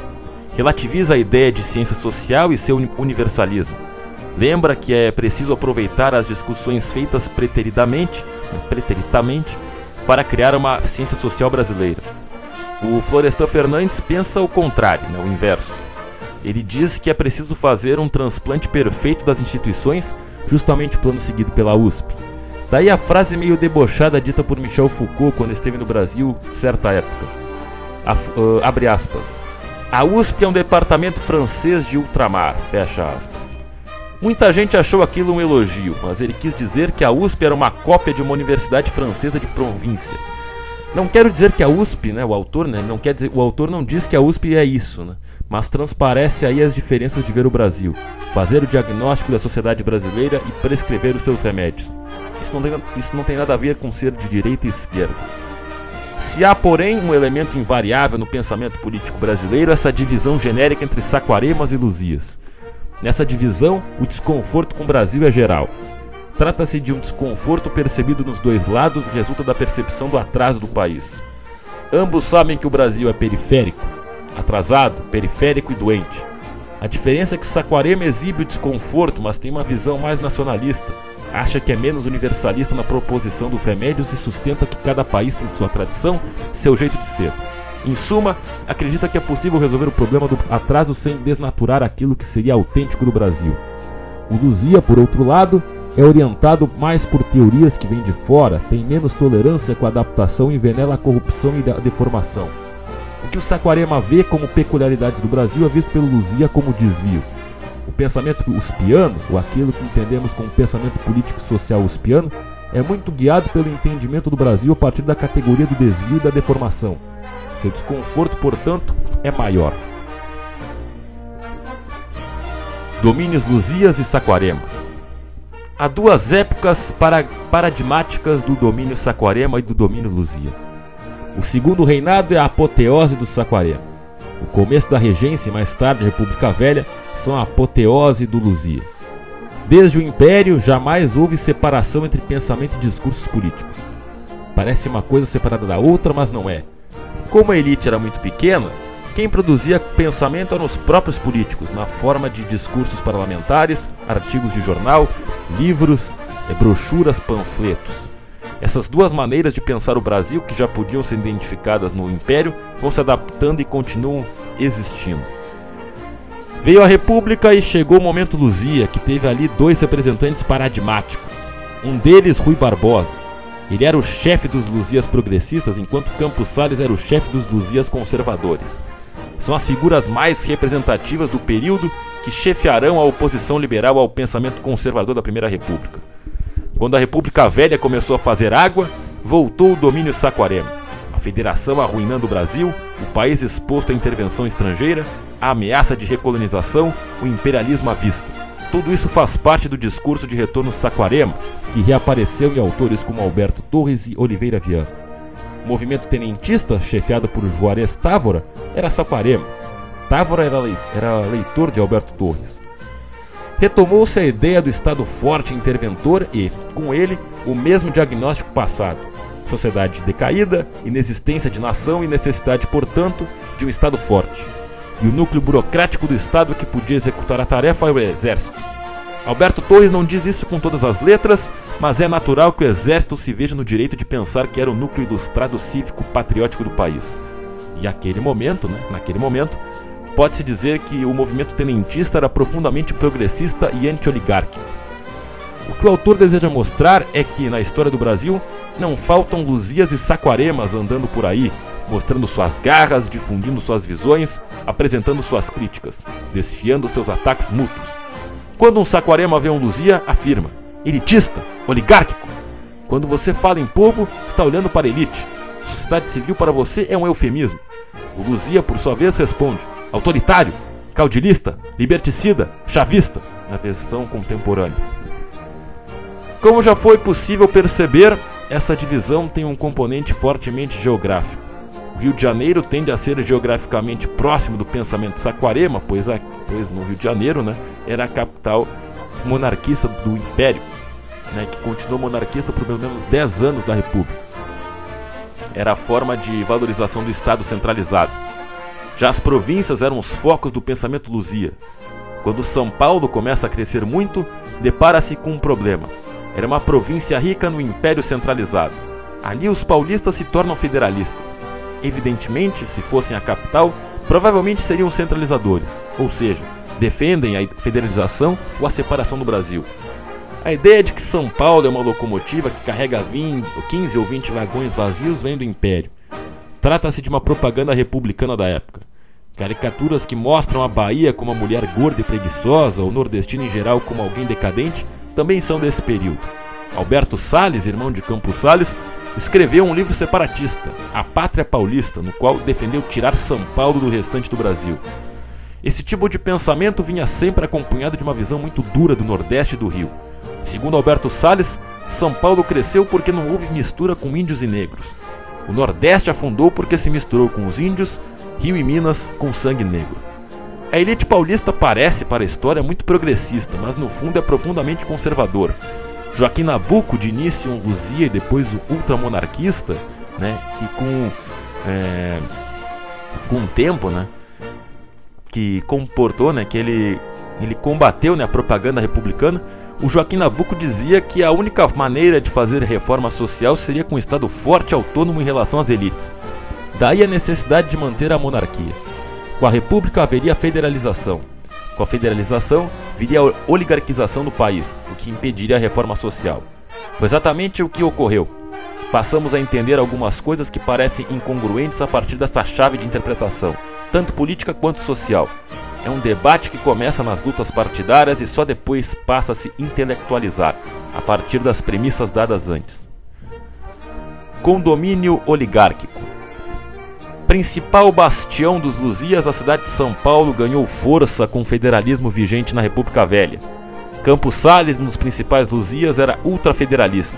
Relativiza a ideia de ciência social e seu universalismo Lembra que é preciso aproveitar as discussões feitas preteritamente, preteritamente para criar uma ciência social brasileira. O Florestan Fernandes pensa o contrário, né, o inverso. Ele diz que é preciso fazer um transplante perfeito das instituições, justamente o plano seguido pela USP. Daí a frase meio debochada dita por Michel Foucault quando esteve no Brasil, certa época. A, uh, abre aspas. A USP é um departamento francês de ultramar, fecha aspas. Muita gente achou aquilo um elogio, mas ele quis dizer que a USP era uma cópia de uma universidade francesa de província. Não quero dizer que a USP, né, o autor, né, não quer dizer, o autor não diz que a USP é isso, né, mas transparece aí as diferenças de ver o Brasil, fazer o diagnóstico da sociedade brasileira e prescrever os seus remédios. Isso não tem, isso não tem nada a ver com ser de direita e esquerda. Se há, porém, um elemento invariável no pensamento político brasileiro, essa divisão genérica entre Saquaremas e Luzias. Nessa divisão, o desconforto com o Brasil é geral. Trata-se de um desconforto percebido nos dois lados e resulta da percepção do atraso do país. Ambos sabem que o Brasil é periférico, atrasado, periférico e doente. A diferença é que Saquarema exibe o desconforto, mas tem uma visão mais nacionalista. Acha que é menos universalista na proposição dos remédios e sustenta que cada país tem sua tradição, seu jeito de ser. Em suma, acredita que é possível resolver o problema do atraso sem desnaturar aquilo que seria autêntico do Brasil. O Luzia, por outro lado, é orientado mais por teorias que vêm de fora, tem menos tolerância com a adaptação e envenena a corrupção e a deformação. O que o Saquarema vê como peculiaridades do Brasil é visto pelo Luzia como desvio. O pensamento uspiano, ou aquilo que entendemos como pensamento político social uspiano, é muito guiado pelo entendimento do Brasil a partir da categoria do desvio e da deformação. Seu desconforto, portanto, é maior. Domínios Luzias e Saquaremas. Há duas épocas para paradigmáticas do domínio Saquarema e do domínio Luzia. O segundo reinado é a apoteose do Saquarema. O começo da regência e mais tarde a República Velha são a apoteose do Luzia. Desde o Império, jamais houve separação entre pensamento e discursos políticos. Parece uma coisa separada da outra, mas não é. Como a elite era muito pequena, quem produzia pensamento eram os próprios políticos, na forma de discursos parlamentares, artigos de jornal, livros, brochuras, panfletos. Essas duas maneiras de pensar o Brasil, que já podiam ser identificadas no Império, vão se adaptando e continuam existindo. Veio a República e chegou o momento Luzia, que teve ali dois representantes paradigmáticos. Um deles, Rui Barbosa, ele era o chefe dos Luzias progressistas, enquanto Campos Salles era o chefe dos Luzias conservadores. São as figuras mais representativas do período que chefiarão a oposição liberal ao pensamento conservador da Primeira República. Quando a República Velha começou a fazer água, voltou o domínio saquarema. A federação arruinando o Brasil, o país exposto à intervenção estrangeira, a ameaça de recolonização, o imperialismo à vista. Tudo isso faz parte do discurso de retorno saquarema, que reapareceu em autores como Alberto Torres e Oliveira Viana. O movimento tenentista, chefiado por Juarez Távora, era saquarema. Távora era, era leitor de Alberto Torres. Retomou-se a ideia do Estado forte interventor e, com ele, o mesmo diagnóstico passado: sociedade decaída, inexistência de nação e necessidade, portanto, de um Estado forte e o núcleo burocrático do Estado que podia executar a tarefa era o Exército. Alberto Torres não diz isso com todas as letras, mas é natural que o Exército se veja no direito de pensar que era o núcleo ilustrado cívico patriótico do país. E aquele momento, né, naquele momento, pode-se dizer que o movimento tenentista era profundamente progressista e anti-oligárquico. O que o autor deseja mostrar é que, na história do Brasil, não faltam Luzias e Saquaremas andando por aí, mostrando suas garras, difundindo suas visões, apresentando suas críticas, desfiando seus ataques mútuos. Quando um saquarema vê um Luzia, afirma: elitista, oligárquico. Quando você fala em povo, está olhando para a elite. Sociedade civil para você é um eufemismo. O Luzia, por sua vez, responde: autoritário, caudilista, liberticida, chavista. na versão contemporânea. Como já foi possível perceber, essa divisão tem um componente fortemente geográfico. O Rio de Janeiro tende a ser geograficamente próximo do pensamento saquarema, pois, a, pois no Rio de Janeiro né, era a capital monarquista do Império, né, que continuou monarquista por pelo menos 10 anos da República. Era a forma de valorização do Estado centralizado. Já as províncias eram os focos do pensamento luzia. Quando São Paulo começa a crescer muito, depara-se com um problema. Era uma província rica no império centralizado. Ali os paulistas se tornam federalistas. Evidentemente, se fossem a capital, provavelmente seriam centralizadores, ou seja, defendem a federalização ou a separação do Brasil. A ideia de que São Paulo é uma locomotiva que carrega 20, 15 ou 20 vagões vazios vem do Império. Trata-se de uma propaganda republicana da época. Caricaturas que mostram a Bahia como uma mulher gorda e preguiçosa, ou nordestino em geral como alguém decadente, também são desse período. Alberto Salles, irmão de Campos Salles, escreveu um livro separatista, A Pátria Paulista, no qual defendeu tirar São Paulo do restante do Brasil. Esse tipo de pensamento vinha sempre acompanhado de uma visão muito dura do Nordeste e do Rio. Segundo Alberto Salles, São Paulo cresceu porque não houve mistura com índios e negros. O Nordeste afundou porque se misturou com os índios, Rio e Minas com sangue negro. A elite paulista parece, para a história, muito progressista, mas no fundo é profundamente conservador. Joaquim Nabuco, de início um luzia e depois o ultramonarquista, né, que com, é, com o tempo, né, que comportou, né, que ele, ele combateu né, a propaganda republicana, o Joaquim Nabuco dizia que a única maneira de fazer reforma social seria com um Estado forte e autônomo em relação às elites. Daí a necessidade de manter a monarquia. Com a república haveria federalização. Com a federalização, viria a oligarquização do país, o que impediria a reforma social. Foi exatamente o que ocorreu. Passamos a entender algumas coisas que parecem incongruentes a partir desta chave de interpretação, tanto política quanto social. É um debate que começa nas lutas partidárias e só depois passa a se intelectualizar, a partir das premissas dadas antes. Condomínio oligárquico. Principal bastião dos Luzias, a cidade de São Paulo ganhou força com o federalismo vigente na República Velha. Campos Salles, um dos principais Luzias, era ultrafederalista.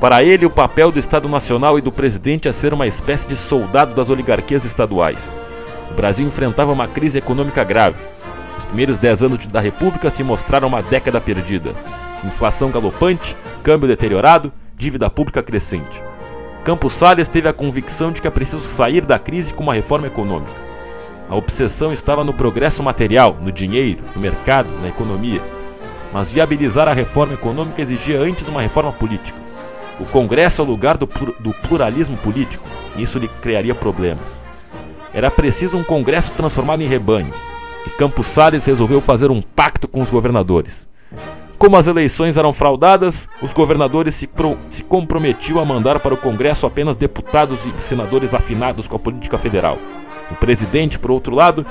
Para ele, o papel do Estado Nacional e do presidente é ser uma espécie de soldado das oligarquias estaduais. O Brasil enfrentava uma crise econômica grave. Os primeiros dez anos da República se mostraram uma década perdida. Inflação galopante, câmbio deteriorado, dívida pública crescente. Campos Salles teve a convicção de que é preciso sair da crise com uma reforma econômica. A obsessão estava no progresso material, no dinheiro, no mercado, na economia. Mas viabilizar a reforma econômica exigia antes uma reforma política. O Congresso é o lugar do, do pluralismo político, e isso lhe criaria problemas. Era preciso um Congresso transformado em rebanho, e Campos Salles resolveu fazer um pacto com os governadores. Como as eleições eram fraudadas, os governadores se, pro, se comprometiam a mandar para o Congresso apenas deputados e senadores afinados com a política federal. O presidente, por outro lado,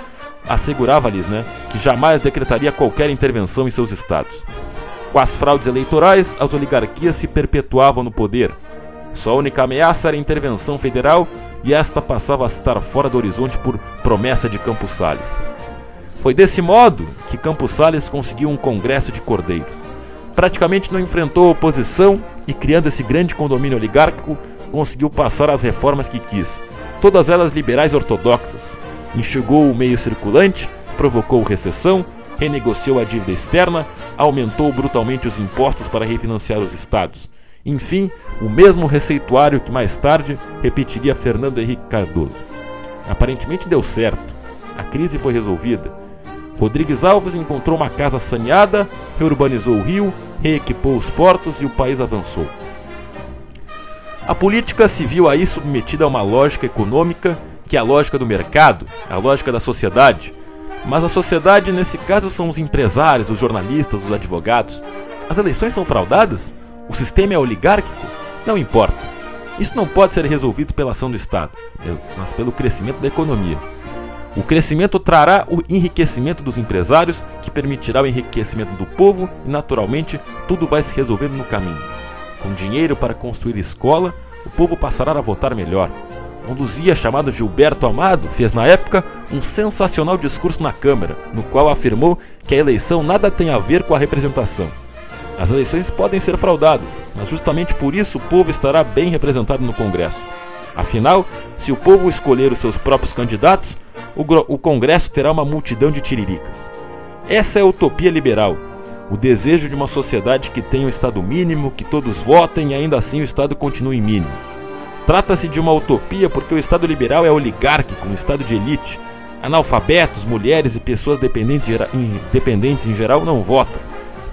assegurava-lhes né, que jamais decretaria qualquer intervenção em seus estados. Com as fraudes eleitorais, as oligarquias se perpetuavam no poder. Sua única ameaça era a intervenção federal e esta passava a estar fora do horizonte por promessa de Campos Salles. Foi desse modo que Campos Salles conseguiu um congresso de cordeiros. Praticamente não enfrentou oposição e, criando esse grande condomínio oligárquico, conseguiu passar as reformas que quis, todas elas liberais ortodoxas. Enxugou o meio circulante, provocou recessão, renegociou a dívida externa, aumentou brutalmente os impostos para refinanciar os estados. Enfim, o mesmo receituário que mais tarde repetiria Fernando Henrique Cardoso. Aparentemente deu certo. A crise foi resolvida Rodrigues Alves encontrou uma casa saneada, reurbanizou o rio, reequipou os portos e o país avançou. A política se viu aí submetida a uma lógica econômica que é a lógica do mercado, a lógica da sociedade. Mas a sociedade, nesse caso, são os empresários, os jornalistas, os advogados. As eleições são fraudadas? O sistema é oligárquico? Não importa. Isso não pode ser resolvido pela ação do Estado, mas pelo crescimento da economia. O crescimento trará o enriquecimento dos empresários, que permitirá o enriquecimento do povo e, naturalmente, tudo vai se resolvendo no caminho. Com dinheiro para construir escola, o povo passará a votar melhor. um Luzia chamado Gilberto Amado fez na época um sensacional discurso na Câmara, no qual afirmou que a eleição nada tem a ver com a representação. As eleições podem ser fraudadas, mas justamente por isso o povo estará bem representado no Congresso. Afinal, se o povo escolher os seus próprios candidatos, o, Congresso terá uma multidão de tiriricas. Essa é a utopia liberal, o desejo de uma sociedade que tenha um Estado mínimo, que todos votem e ainda assim o Estado continue mínimo. Trata-se de uma utopia porque o Estado liberal é oligárquico, um Estado de elite. Analfabetos, mulheres e pessoas dependentes, dependentes em geral não votam.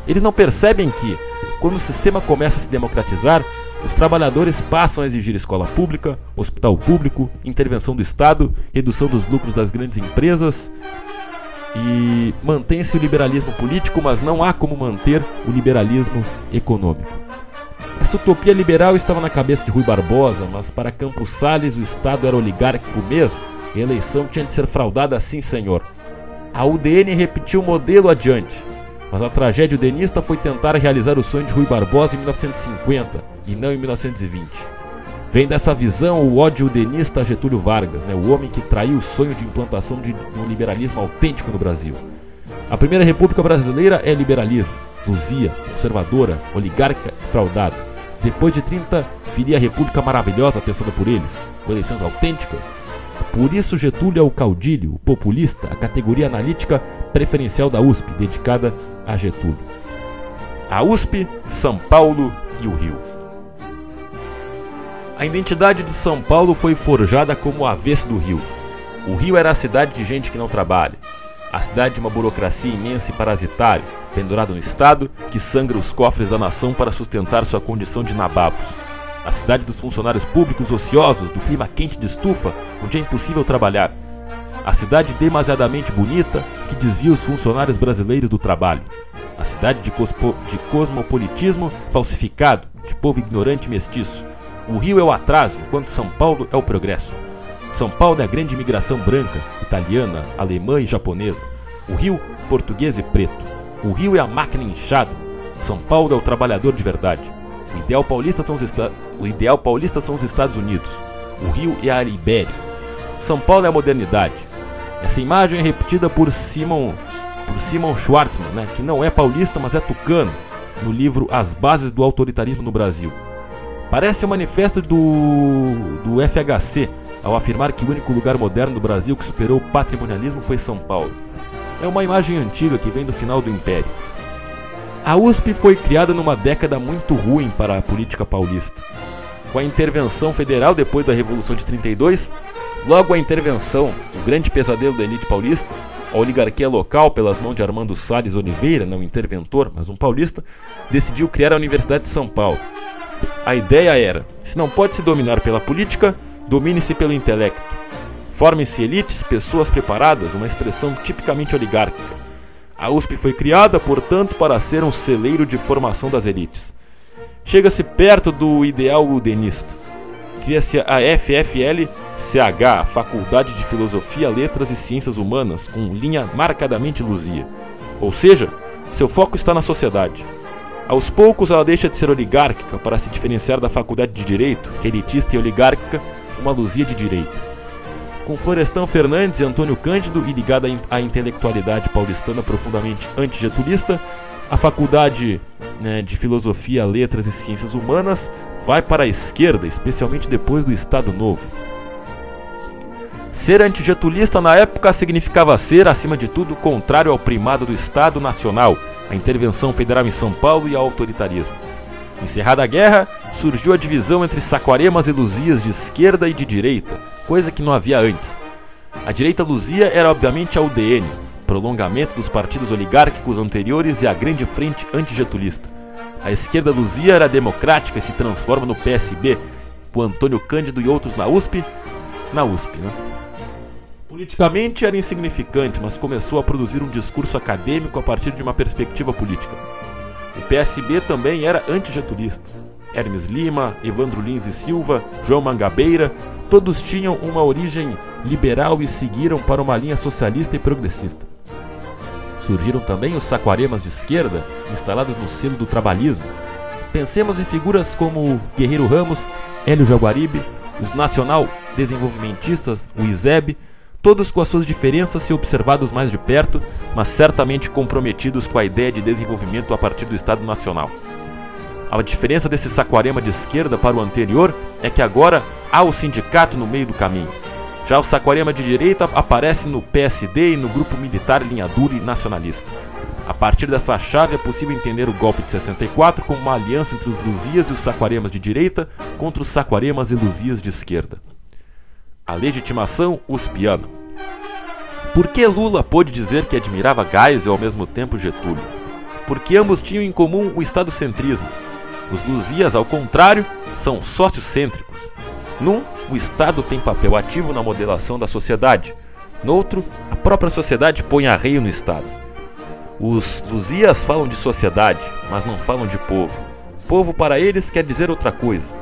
Eles não percebem que, quando o sistema começa a se democratizar, os trabalhadores passam a exigir escola pública, hospital público, intervenção do Estado, redução dos lucros das grandes empresas e mantém-se o liberalismo político, mas não há como manter o liberalismo econômico. Essa utopia liberal estava na cabeça de Rui Barbosa, mas para Campos Salles o Estado era oligárquico mesmo e a eleição tinha de ser fraudada assim, senhor. A UDN repetiu o modelo adiante, mas a tragédia udenista foi tentar realizar o sonho de Rui Barbosa em 1950 e não em 1920. Vem dessa visão o ódio udenista a Getúlio Vargas, né, o homem que traiu o sonho de implantação de um liberalismo autêntico no Brasil. A primeira república brasileira é liberalismo, luzia, conservadora, oligárquica e fraudada. Depois de 30, viria a república maravilhosa pensada por eles, com eleições autênticas, por isso, Getúlio é o caudilho, o populista, a categoria analítica preferencial da USP, dedicada a Getúlio. A USP, São Paulo e o Rio. A identidade de São Paulo foi forjada como o avesso do Rio. O Rio era a cidade de gente que não trabalha, a cidade de uma burocracia imensa e parasitária, pendurada no Estado, que sangra os cofres da nação para sustentar sua condição de nababos a cidade dos funcionários públicos ociosos, do clima quente de estufa, onde é impossível trabalhar. A cidade demasiadamente bonita que desvia os funcionários brasileiros do trabalho. A cidade de, de cosmopolitismo falsificado, de povo ignorante e mestiço. O Rio é o atraso, enquanto São Paulo é o progresso. São Paulo é a grande imigração branca, italiana, alemã e japonesa. O Rio, português e preto. O Rio é a máquina inchada. São Paulo é o trabalhador de verdade. O ideal paulista são os, o ideal paulista são os Estados Unidos. O Rio é a Ibéria. São Paulo é a modernidade. Essa imagem é repetida por Simon, por Simon Schwartzman, né, que não é paulista, mas é tucano, no livro As Bases do Autoritarismo no Brasil. Parece o um manifesto do, do FHC ao afirmar que o único lugar moderno do Brasil que superou o patrimonialismo foi São Paulo. É uma imagem antiga que vem do final do Império. A USP foi criada numa década muito ruim para a política paulista. Com a intervenção federal depois da Revolução de 32, logo a intervenção, o grande pesadelo da elite paulista, a oligarquia local, pelas mãos de Armando Salles Oliveira, não interventor, mas um paulista, decidiu criar a Universidade de São Paulo. A ideia era: se não pode se dominar pela política, domine-se pelo intelecto. Formem-se elites, pessoas preparadas, uma expressão tipicamente oligárquica. A USP foi criada, portanto, para ser um celeiro de formação das elites. Chega-se perto do ideal udenista. Cria-se a FFL-CH, a Faculdade de Filosofia, Letras e Ciências Humanas, com linha marcadamente luzia. Ou seja, seu foco está na sociedade. Aos poucos ela deixa de ser oligárquica para se diferenciar da Faculdade de Direito, que é elitista e oligárquica, uma luzia de direito com Florestan Fernandes e Antônio Cândido e ligada à intelectualidade paulistana profundamente antigetulista, a Faculdade né, de Filosofia, Letras e Ciências Humanas vai para a esquerda, especialmente depois do Estado Novo. Ser antigetulista na época significava ser, acima de tudo, contrário ao primado do Estado Nacional, à intervenção federal em São Paulo e ao autoritarismo. Encerrada a guerra, surgiu a divisão entre Saquaremas e Luzias de esquerda e de direita, coisa que não havia antes. A direita luzia era obviamente a UDN, prolongamento dos partidos oligárquicos anteriores e a grande frente antigetulista. A esquerda luzia era democrática e se transforma no PSB, com Antônio Cândido e outros na USP, na USP, né? Politicamente era insignificante, mas começou a produzir um discurso acadêmico a partir de uma perspectiva política. O PSB também era antigetulista. Hermes Lima, Evandro Lins e Silva, João Mangabeira, todos tinham uma origem liberal e seguiram para uma linha socialista e progressista. Surgiram também os saquaremas de esquerda, instalados no selo do trabalhismo. Pensemos em figuras como Guerreiro Ramos, Hélio Jaguaribe, os nacional desenvolvimentistas, o ISEB, todos com as suas diferenças se observados mais de perto, mas certamente comprometidos com a ideia de desenvolvimento a partir do Estado Nacional. A diferença desse Saquarema de esquerda para o anterior é que agora há o sindicato no meio do caminho. Já o Saquarema de direita aparece no PSD e no grupo militar linha dura e nacionalista. A partir dessa chave é possível entender o golpe de 64 como uma aliança entre os Luzias e os Saquaremas de direita contra os Saquaremas e Luzias de esquerda. A legitimação uspiana. Por que Lula pôde dizer que admirava Geisel e ao mesmo tempo Getúlio? Porque ambos tinham em comum o estadocentrismo. Os Luzias, ao contrário, são sociocêntricos. Num, o Estado tem papel ativo na modelação da sociedade. No outro, a própria sociedade põe arreio no Estado. Os Luzias falam de sociedade, mas não falam de povo. Povo para eles quer dizer outra coisa.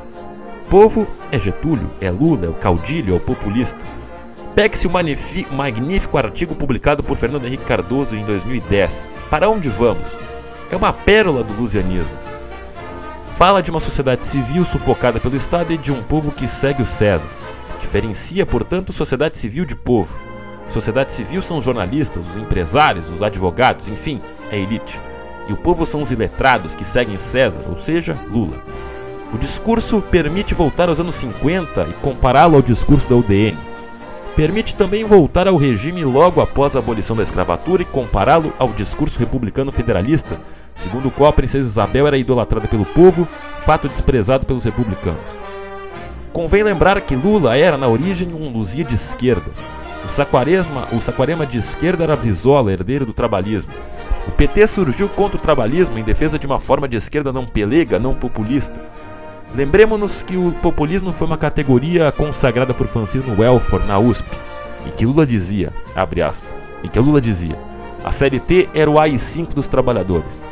Povo é Getúlio, é Lula, é o caudilho, é o populista. Pegue-se o magnífico artigo publicado por Fernando Henrique Cardoso em 2010. Para onde vamos? É uma pérola do lusianismo. Fala de uma sociedade civil sufocada pelo Estado e de um povo que segue o César. Diferencia, portanto, sociedade civil de povo. Sociedade civil são os jornalistas, os empresários, os advogados, enfim, a elite. E o povo são os iletrados que seguem César, ou seja, Lula. O discurso permite voltar aos anos 50 e compará-lo ao discurso da UDN. Permite também voltar ao regime logo após a abolição da escravatura e compará-lo ao discurso republicano federalista, segundo o qual a princesa Isabel era idolatrada pelo povo, fato desprezado pelos republicanos. Convém lembrar que Lula era, na origem, um luzia de esquerda. O o saquarema de esquerda era Brizola, herdeiro do trabalhismo. O PT surgiu contra o trabalhismo em defesa de uma forma de esquerda não pelega, não populista. Lembremos-nos que o populismo foi uma categoria consagrada por Francisco Welford na USP, e que Lula dizia, abre aspas, e que Lula dizia, a CLT era o AI-5 dos trabalhadores.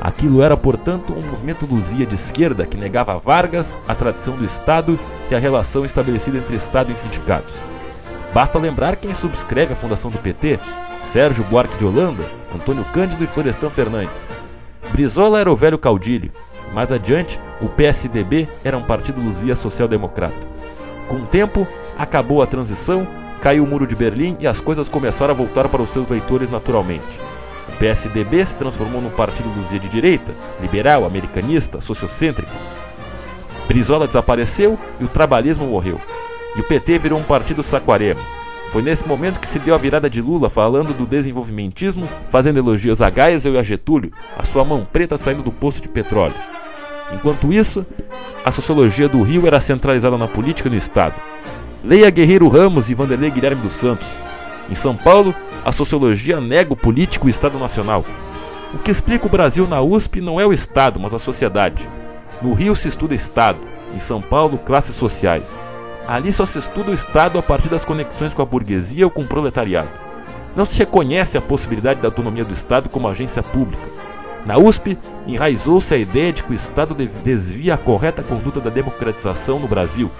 Aquilo era, portanto, um movimento luzia de esquerda que negava a Vargas, a tradição do Estado e a relação estabelecida entre Estado e sindicatos. Basta lembrar quem subscreve a fundação do PT: Sérgio Buarque de Holanda, Antônio Cândido e Florestan Fernandes. Brizola era o velho caudilho, mais adiante, o PSDB era um partido luzia social-democrata. Com o tempo, acabou a transição, caiu o muro de Berlim e as coisas começaram a voltar para os seus leitores naturalmente. O PSDB se transformou num partido luzia de direita, liberal, americanista, sociocêntrico. Brizola desapareceu e o trabalhismo morreu. E o PT virou um partido saquarema. Foi nesse momento que se deu a virada de Lula falando do desenvolvimentismo, fazendo elogios a Geisel e a Getúlio, a sua mão preta saindo do poço de petróleo. Enquanto isso, a sociologia do Rio era centralizada na política e no Estado. Leia Guerreiro Ramos e Vanderlei Guilherme dos Santos. Em São Paulo, a sociologia nega o político e o Estado Nacional. O que explica o Brasil na USP não é o Estado, mas a sociedade. No Rio se estuda Estado, em São Paulo, classes sociais. Ali só se estuda o Estado a partir das conexões com a burguesia ou com o proletariado. Não se reconhece a possibilidade da autonomia do Estado como agência pública. Na USP, enraizou-se a ideia de que o Estado desvia a correta conduta da democratização no Brasil.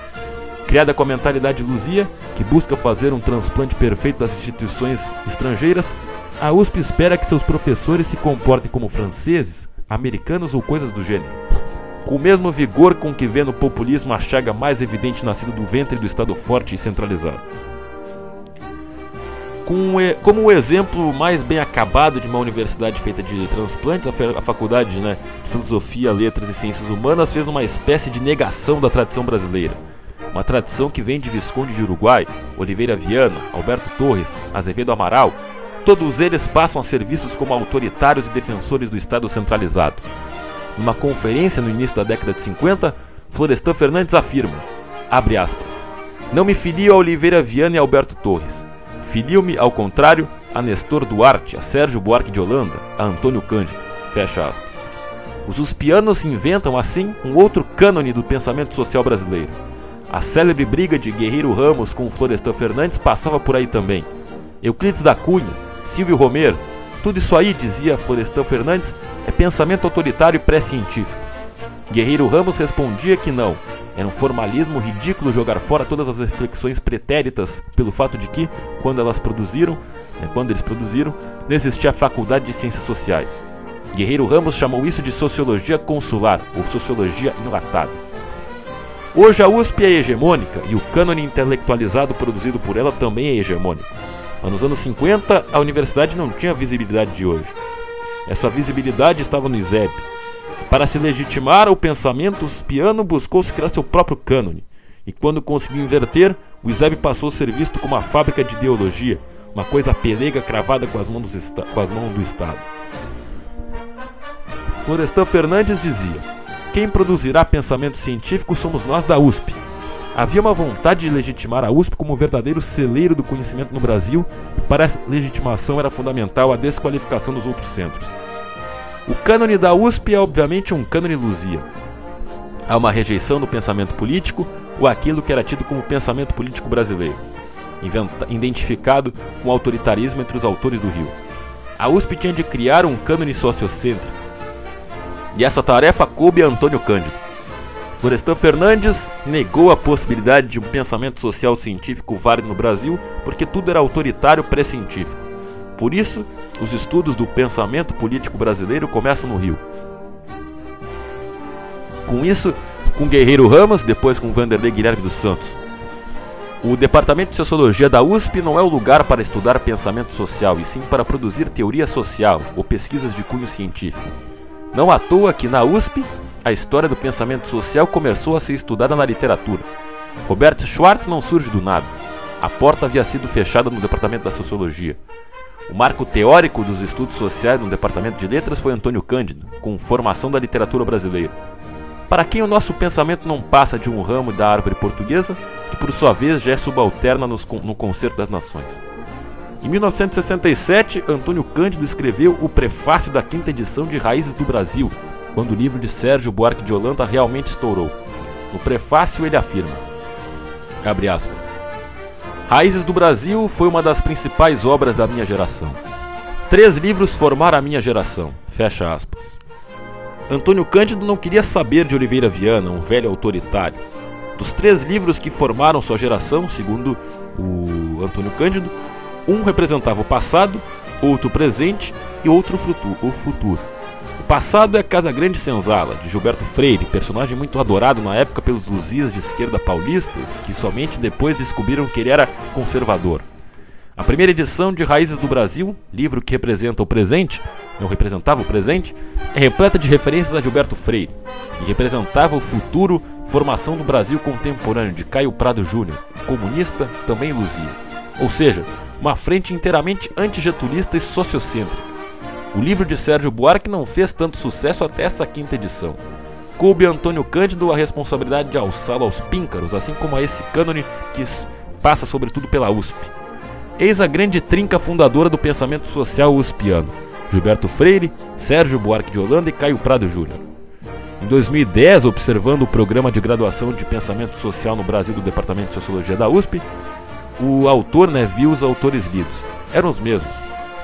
Criada com a mentalidade luzia, que busca fazer um transplante perfeito das instituições estrangeiras, a USP espera que seus professores se comportem como franceses, americanos ou coisas do gênero. Com o mesmo vigor com que vê no populismo a chaga mais evidente nascida do ventre do Estado forte e centralizado como o exemplo mais bem acabado de uma universidade feita de transplantes, a faculdade né, de Filosofia, Letras e Ciências Humanas fez uma espécie de negação da tradição brasileira. Uma tradição que vem de Visconde de Uruguai, Oliveira Viana, Alberto Torres, Azevedo Amaral, todos eles passam a ser vistos como autoritários e defensores do Estado centralizado. Numa conferência no início da década de 50, Florestan Fernandes afirma, abre aspas, não me filio a Oliveira Viana e Alberto Torres. Filio-me, ao contrário, a Nestor Duarte, a Sérgio Buarque de Holanda, a Antônio Cândido. Fecha aspas. Os uspianos inventam, assim, um outro cânone do pensamento social brasileiro. A célebre briga de Guerreiro Ramos com Florestan Fernandes passava por aí também. Euclides da Cunha, Silvio Romero, tudo isso aí, dizia Florestan Fernandes, é pensamento autoritário e pré-científico. Guerreiro Ramos respondia que não, era um formalismo ridículo jogar fora todas as reflexões pretéritas pelo fato de que, quando elas produziram, né, quando eles produziram, não existia a faculdade de ciências sociais. Guerreiro Ramos chamou isso de sociologia consular ou sociologia enlatada. Hoje a USP é hegemônica e o cânone intelectualizado produzido por ela também é hegemônico. Mas nos anos 50 a universidade não tinha a visibilidade de hoje. Essa visibilidade estava no ISEB. Para se legitimar o pensamento, o Piano buscou-se criar seu próprio cânone. E quando conseguiu inverter, o ISEB passou a ser visto como uma fábrica de ideologia, uma coisa pelega cravada com as mãos do, com as mãos do Estado. Florestan Fernandes dizia: Quem produzirá pensamento científico somos nós da USP. Havia uma vontade de legitimar a USP como o verdadeiro celeiro do conhecimento no Brasil, e para essa legitimação era fundamental a desqualificação dos outros centros. O cânone da USP é obviamente um cânone Luzia. Há uma rejeição do pensamento político ou aquilo que era tido como pensamento político brasileiro, identificado com o autoritarismo entre os autores do Rio. A USP tinha de criar um cânone sociocêntrico. E essa tarefa coube a Antônio Cândido. Florestan Fernandes negou a possibilidade de um pensamento social científico válido no Brasil porque tudo era autoritário pré-científico. Por isso, os estudos do pensamento político brasileiro começam no Rio. Com isso, com Guerreiro Ramos, depois com Vanderlei Guilherme dos Santos. O Departamento de Sociologia da USP não é o lugar para estudar pensamento social, e sim para produzir teoria social ou pesquisas de cunho científico. Não à toa que na USP a história do pensamento social começou a ser estudada na literatura. Roberto Schwartz não surge do nada. A porta havia sido fechada no departamento da sociologia. O marco teórico dos estudos sociais no departamento de letras foi Antônio Cândido, com formação da literatura brasileira. Para quem o nosso pensamento não passa de um ramo da árvore portuguesa, que por sua vez já é subalterna no concerto das nações. Em 1967, Antônio Cândido escreveu o prefácio da quinta edição de Raízes do Brasil, quando o livro de Sérgio Buarque de Holanda realmente estourou. No prefácio ele afirma, abre aspas, Raízes do Brasil foi uma das principais obras da minha geração. Três livros formaram a minha geração, fecha aspas. Antônio Cândido não queria saber de Oliveira Viana, um velho autoritário. Dos três livros que formaram sua geração, segundo o Antônio Cândido, um representava o passado, outro o presente e outro o futuro passado é Casa Grande Senzala, de Gilberto Freire, personagem muito adorado na época pelos luzias de esquerda paulistas, que somente depois descobriram que ele era conservador. A primeira edição de Raízes do Brasil, livro que representa o presente, não representava o presente, é repleta de referências a Gilberto Freire e representava o futuro formação do Brasil contemporâneo de Caio Prado Júnior, comunista, também luzia. Ou seja, uma frente inteiramente antigetulista e sociocêntrica o livro de Sérgio Buarque não fez tanto sucesso até essa quinta edição. Coube Antônio Cândido a responsabilidade de alçá-lo aos píncaros, assim como a esse cânone que passa sobretudo pela USP. Eis a grande trinca fundadora do pensamento social uspiano: Gilberto Freire, Sérgio Buarque de Holanda e Caio Prado Júnior. Em 2010, observando o programa de graduação de pensamento social no Brasil do Departamento de Sociologia da USP, o autor né, viu os autores lidos. Eram os mesmos.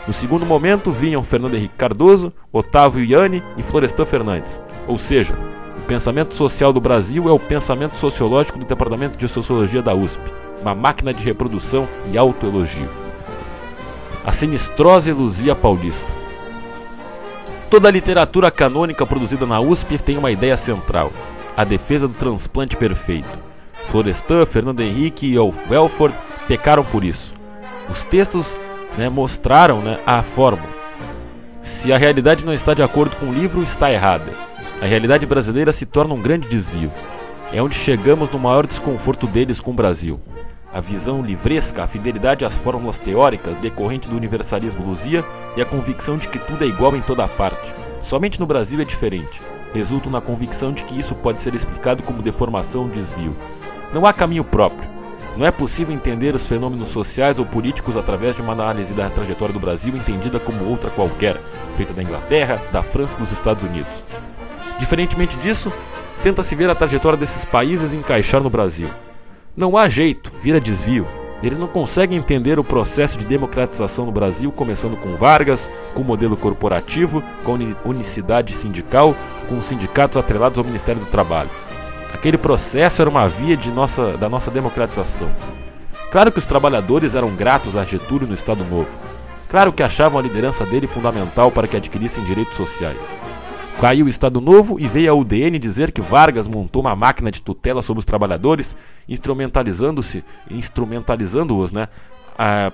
No segundo momento vinham Fernando Henrique Cardoso, Otávio Iane e Florestan Fernandes. Ou seja, o pensamento social do Brasil é o pensamento sociológico do Departamento de Sociologia da USP, uma máquina de reprodução e autoelogio. A sinistrosa Luzia Paulista. Toda a literatura canônica produzida na USP tem uma ideia central: a defesa do transplante perfeito. Florestan, Fernando Henrique e Welford pecaram por isso. Os textos né, mostraram né, a fórmula. Se a realidade não está de acordo com o livro, está errada. A realidade brasileira se torna um grande desvio. É onde chegamos no maior desconforto deles com o Brasil. A visão livresca, a fidelidade às fórmulas teóricas decorrente do universalismo luzia e a convicção de que tudo é igual em toda parte. Somente no Brasil é diferente. Resultam na convicção de que isso pode ser explicado como deformação ou desvio. Não há caminho próprio. Não é possível entender os fenômenos sociais ou políticos através de uma análise da trajetória do Brasil entendida como outra qualquer, feita da Inglaterra, da França e dos Estados Unidos. Diferentemente disso, tenta-se ver a trajetória desses países encaixar no Brasil. Não há jeito, vira desvio. Eles não conseguem entender o processo de democratização no Brasil, começando com Vargas, com o modelo corporativo, com unicidade sindical, com os sindicatos atrelados ao Ministério do Trabalho. Aquele processo era uma via nossa, da nossa democratização. Claro que os trabalhadores eram gratos a Getúlio no Estado Novo. Claro que achavam a liderança dele fundamental para que adquirissem direitos sociais. Caiu o Estado Novo e veio a UDN dizer que Vargas montou uma máquina de tutela sobre os trabalhadores, instrumentalizando-se, instrumentalizando-os, né,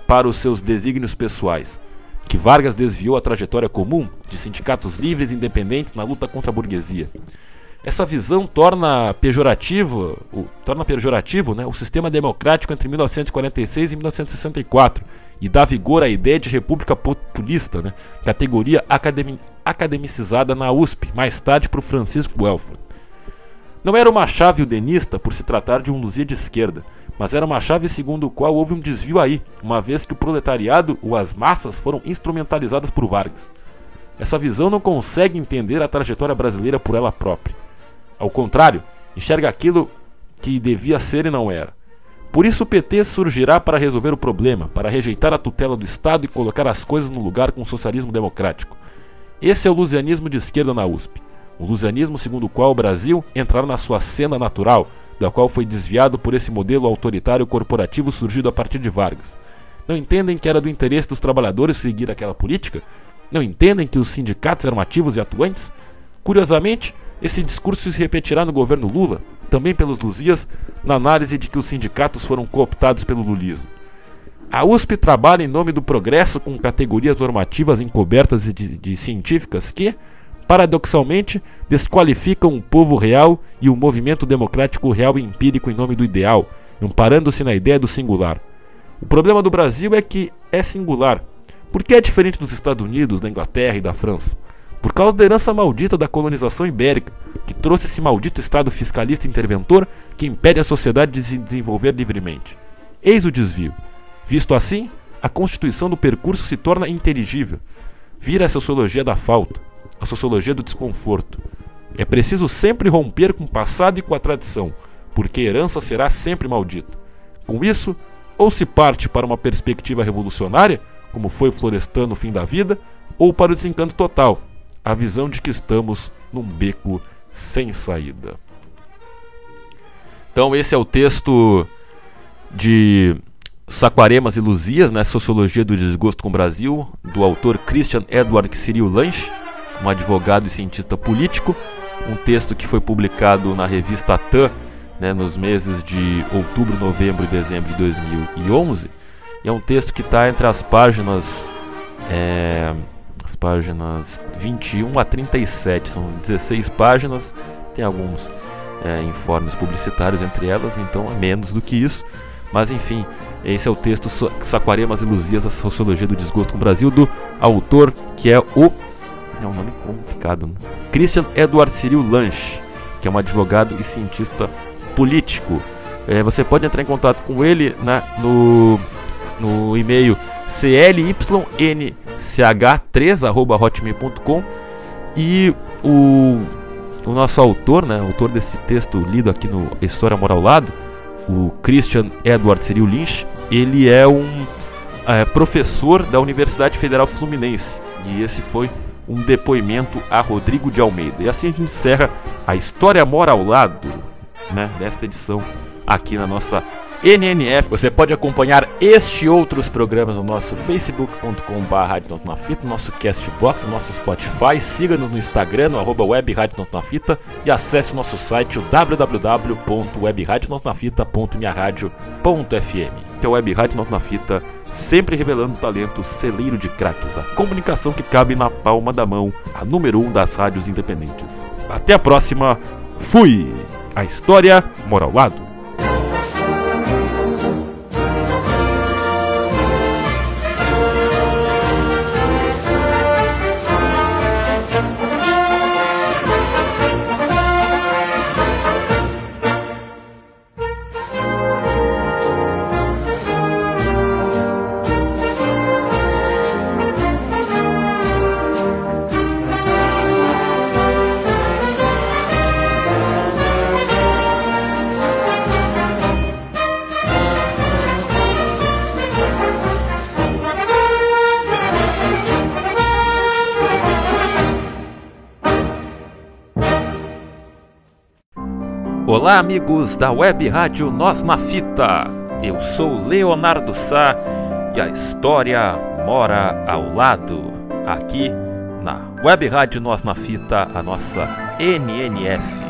para os seus desígnios pessoais. Que Vargas desviou a trajetória comum de sindicatos livres e independentes na luta contra a burguesia. Essa visão torna pejorativo, o, torna pejorativo né, o sistema democrático entre 1946 e 1964 e dá vigor à ideia de república populista, né, categoria academi academicizada na USP, mais tarde por Francisco Welford. Não era uma chave udenista por se tratar de um Luzia de esquerda, mas era uma chave segundo o qual houve um desvio aí, uma vez que o proletariado ou as massas foram instrumentalizadas por Vargas. Essa visão não consegue entender a trajetória brasileira por ela própria. Ao contrário, enxerga aquilo que devia ser e não era. Por isso o PT surgirá para resolver o problema, para rejeitar a tutela do Estado e colocar as coisas no lugar com o socialismo democrático. Esse é o lusianismo de esquerda na USP. O lusianismo segundo o qual o Brasil entrará na sua cena natural, da qual foi desviado por esse modelo autoritário corporativo surgido a partir de Vargas. Não entendem que era do interesse dos trabalhadores seguir aquela política? Não entendem que os sindicatos eram ativos e atuantes? Curiosamente, esse discurso se repetirá no governo Lula, também pelos Luzias, na análise de que os sindicatos foram cooptados pelo lulismo. A USP trabalha em nome do progresso com categorias normativas encobertas e de, de científicas que, paradoxalmente, desqualificam o povo real e o movimento democrático real e empírico em nome do ideal, amparando-se na ideia do singular. O problema do Brasil é que é singular, porque é diferente dos Estados Unidos, da Inglaterra e da França. Por causa da herança maldita da colonização ibérica, que trouxe esse maldito Estado fiscalista interventor que impede a sociedade de se desenvolver livremente. Eis o desvio. Visto assim, a constituição do percurso se torna inteligível. Vira a sociologia da falta, a sociologia do desconforto. É preciso sempre romper com o passado e com a tradição, porque a herança será sempre maldita. Com isso, ou se parte para uma perspectiva revolucionária, como foi Florestan no fim da vida, ou para o desencanto total, a visão de que estamos num beco sem saída. Então, esse é o texto de Saquaremas e Luzias, né, Sociologia do Desgosto com o Brasil, do autor Christian Edward Cyril Lange, um advogado e cientista político. Um texto que foi publicado na revista TAN né, nos meses de outubro, novembro e dezembro de 2011. E é um texto que está entre as páginas é, as páginas 21 a 37, são 16 páginas, tem alguns é, informes publicitários entre elas, então é menos do que isso. Mas enfim, esse é o texto Saquaremas e Luzias, a Sociologia do Desgosto com o Brasil, do autor que é o. É um nome complicado, né? Christian Edward Cyril Lange, que é um advogado e cientista político. É, você pode entrar em contato com ele na, no, no e-mail clynch3.hotmail.com e o, o nosso autor, né, autor desse texto lido aqui no História Moral Lado, o Christian Edward Cyril Lynch, ele é um é, professor da Universidade Federal Fluminense e esse foi um depoimento a Rodrigo de Almeida. E assim a gente encerra a História Moral Lado né, desta edição aqui na nossa NNF. Você pode acompanhar este e outros programas no nosso facebook.com.br na Fita, nosso Castbox, no nosso Spotify. Siga-nos no Instagram, no arroba web na Fita e acesse o nosso site o www.webradionosnafita.minharadio.fm que é a Web Rádio na Fita, sempre revelando talento celeiro de craques, a comunicação que cabe na palma da mão, a número 1 um das rádios independentes. Até a próxima, fui! A história moral lado. Olá, amigos da Web Rádio Nós na Fita. Eu sou Leonardo Sá e a história mora ao lado, aqui na Web Rádio Nós na Fita, a nossa NNF.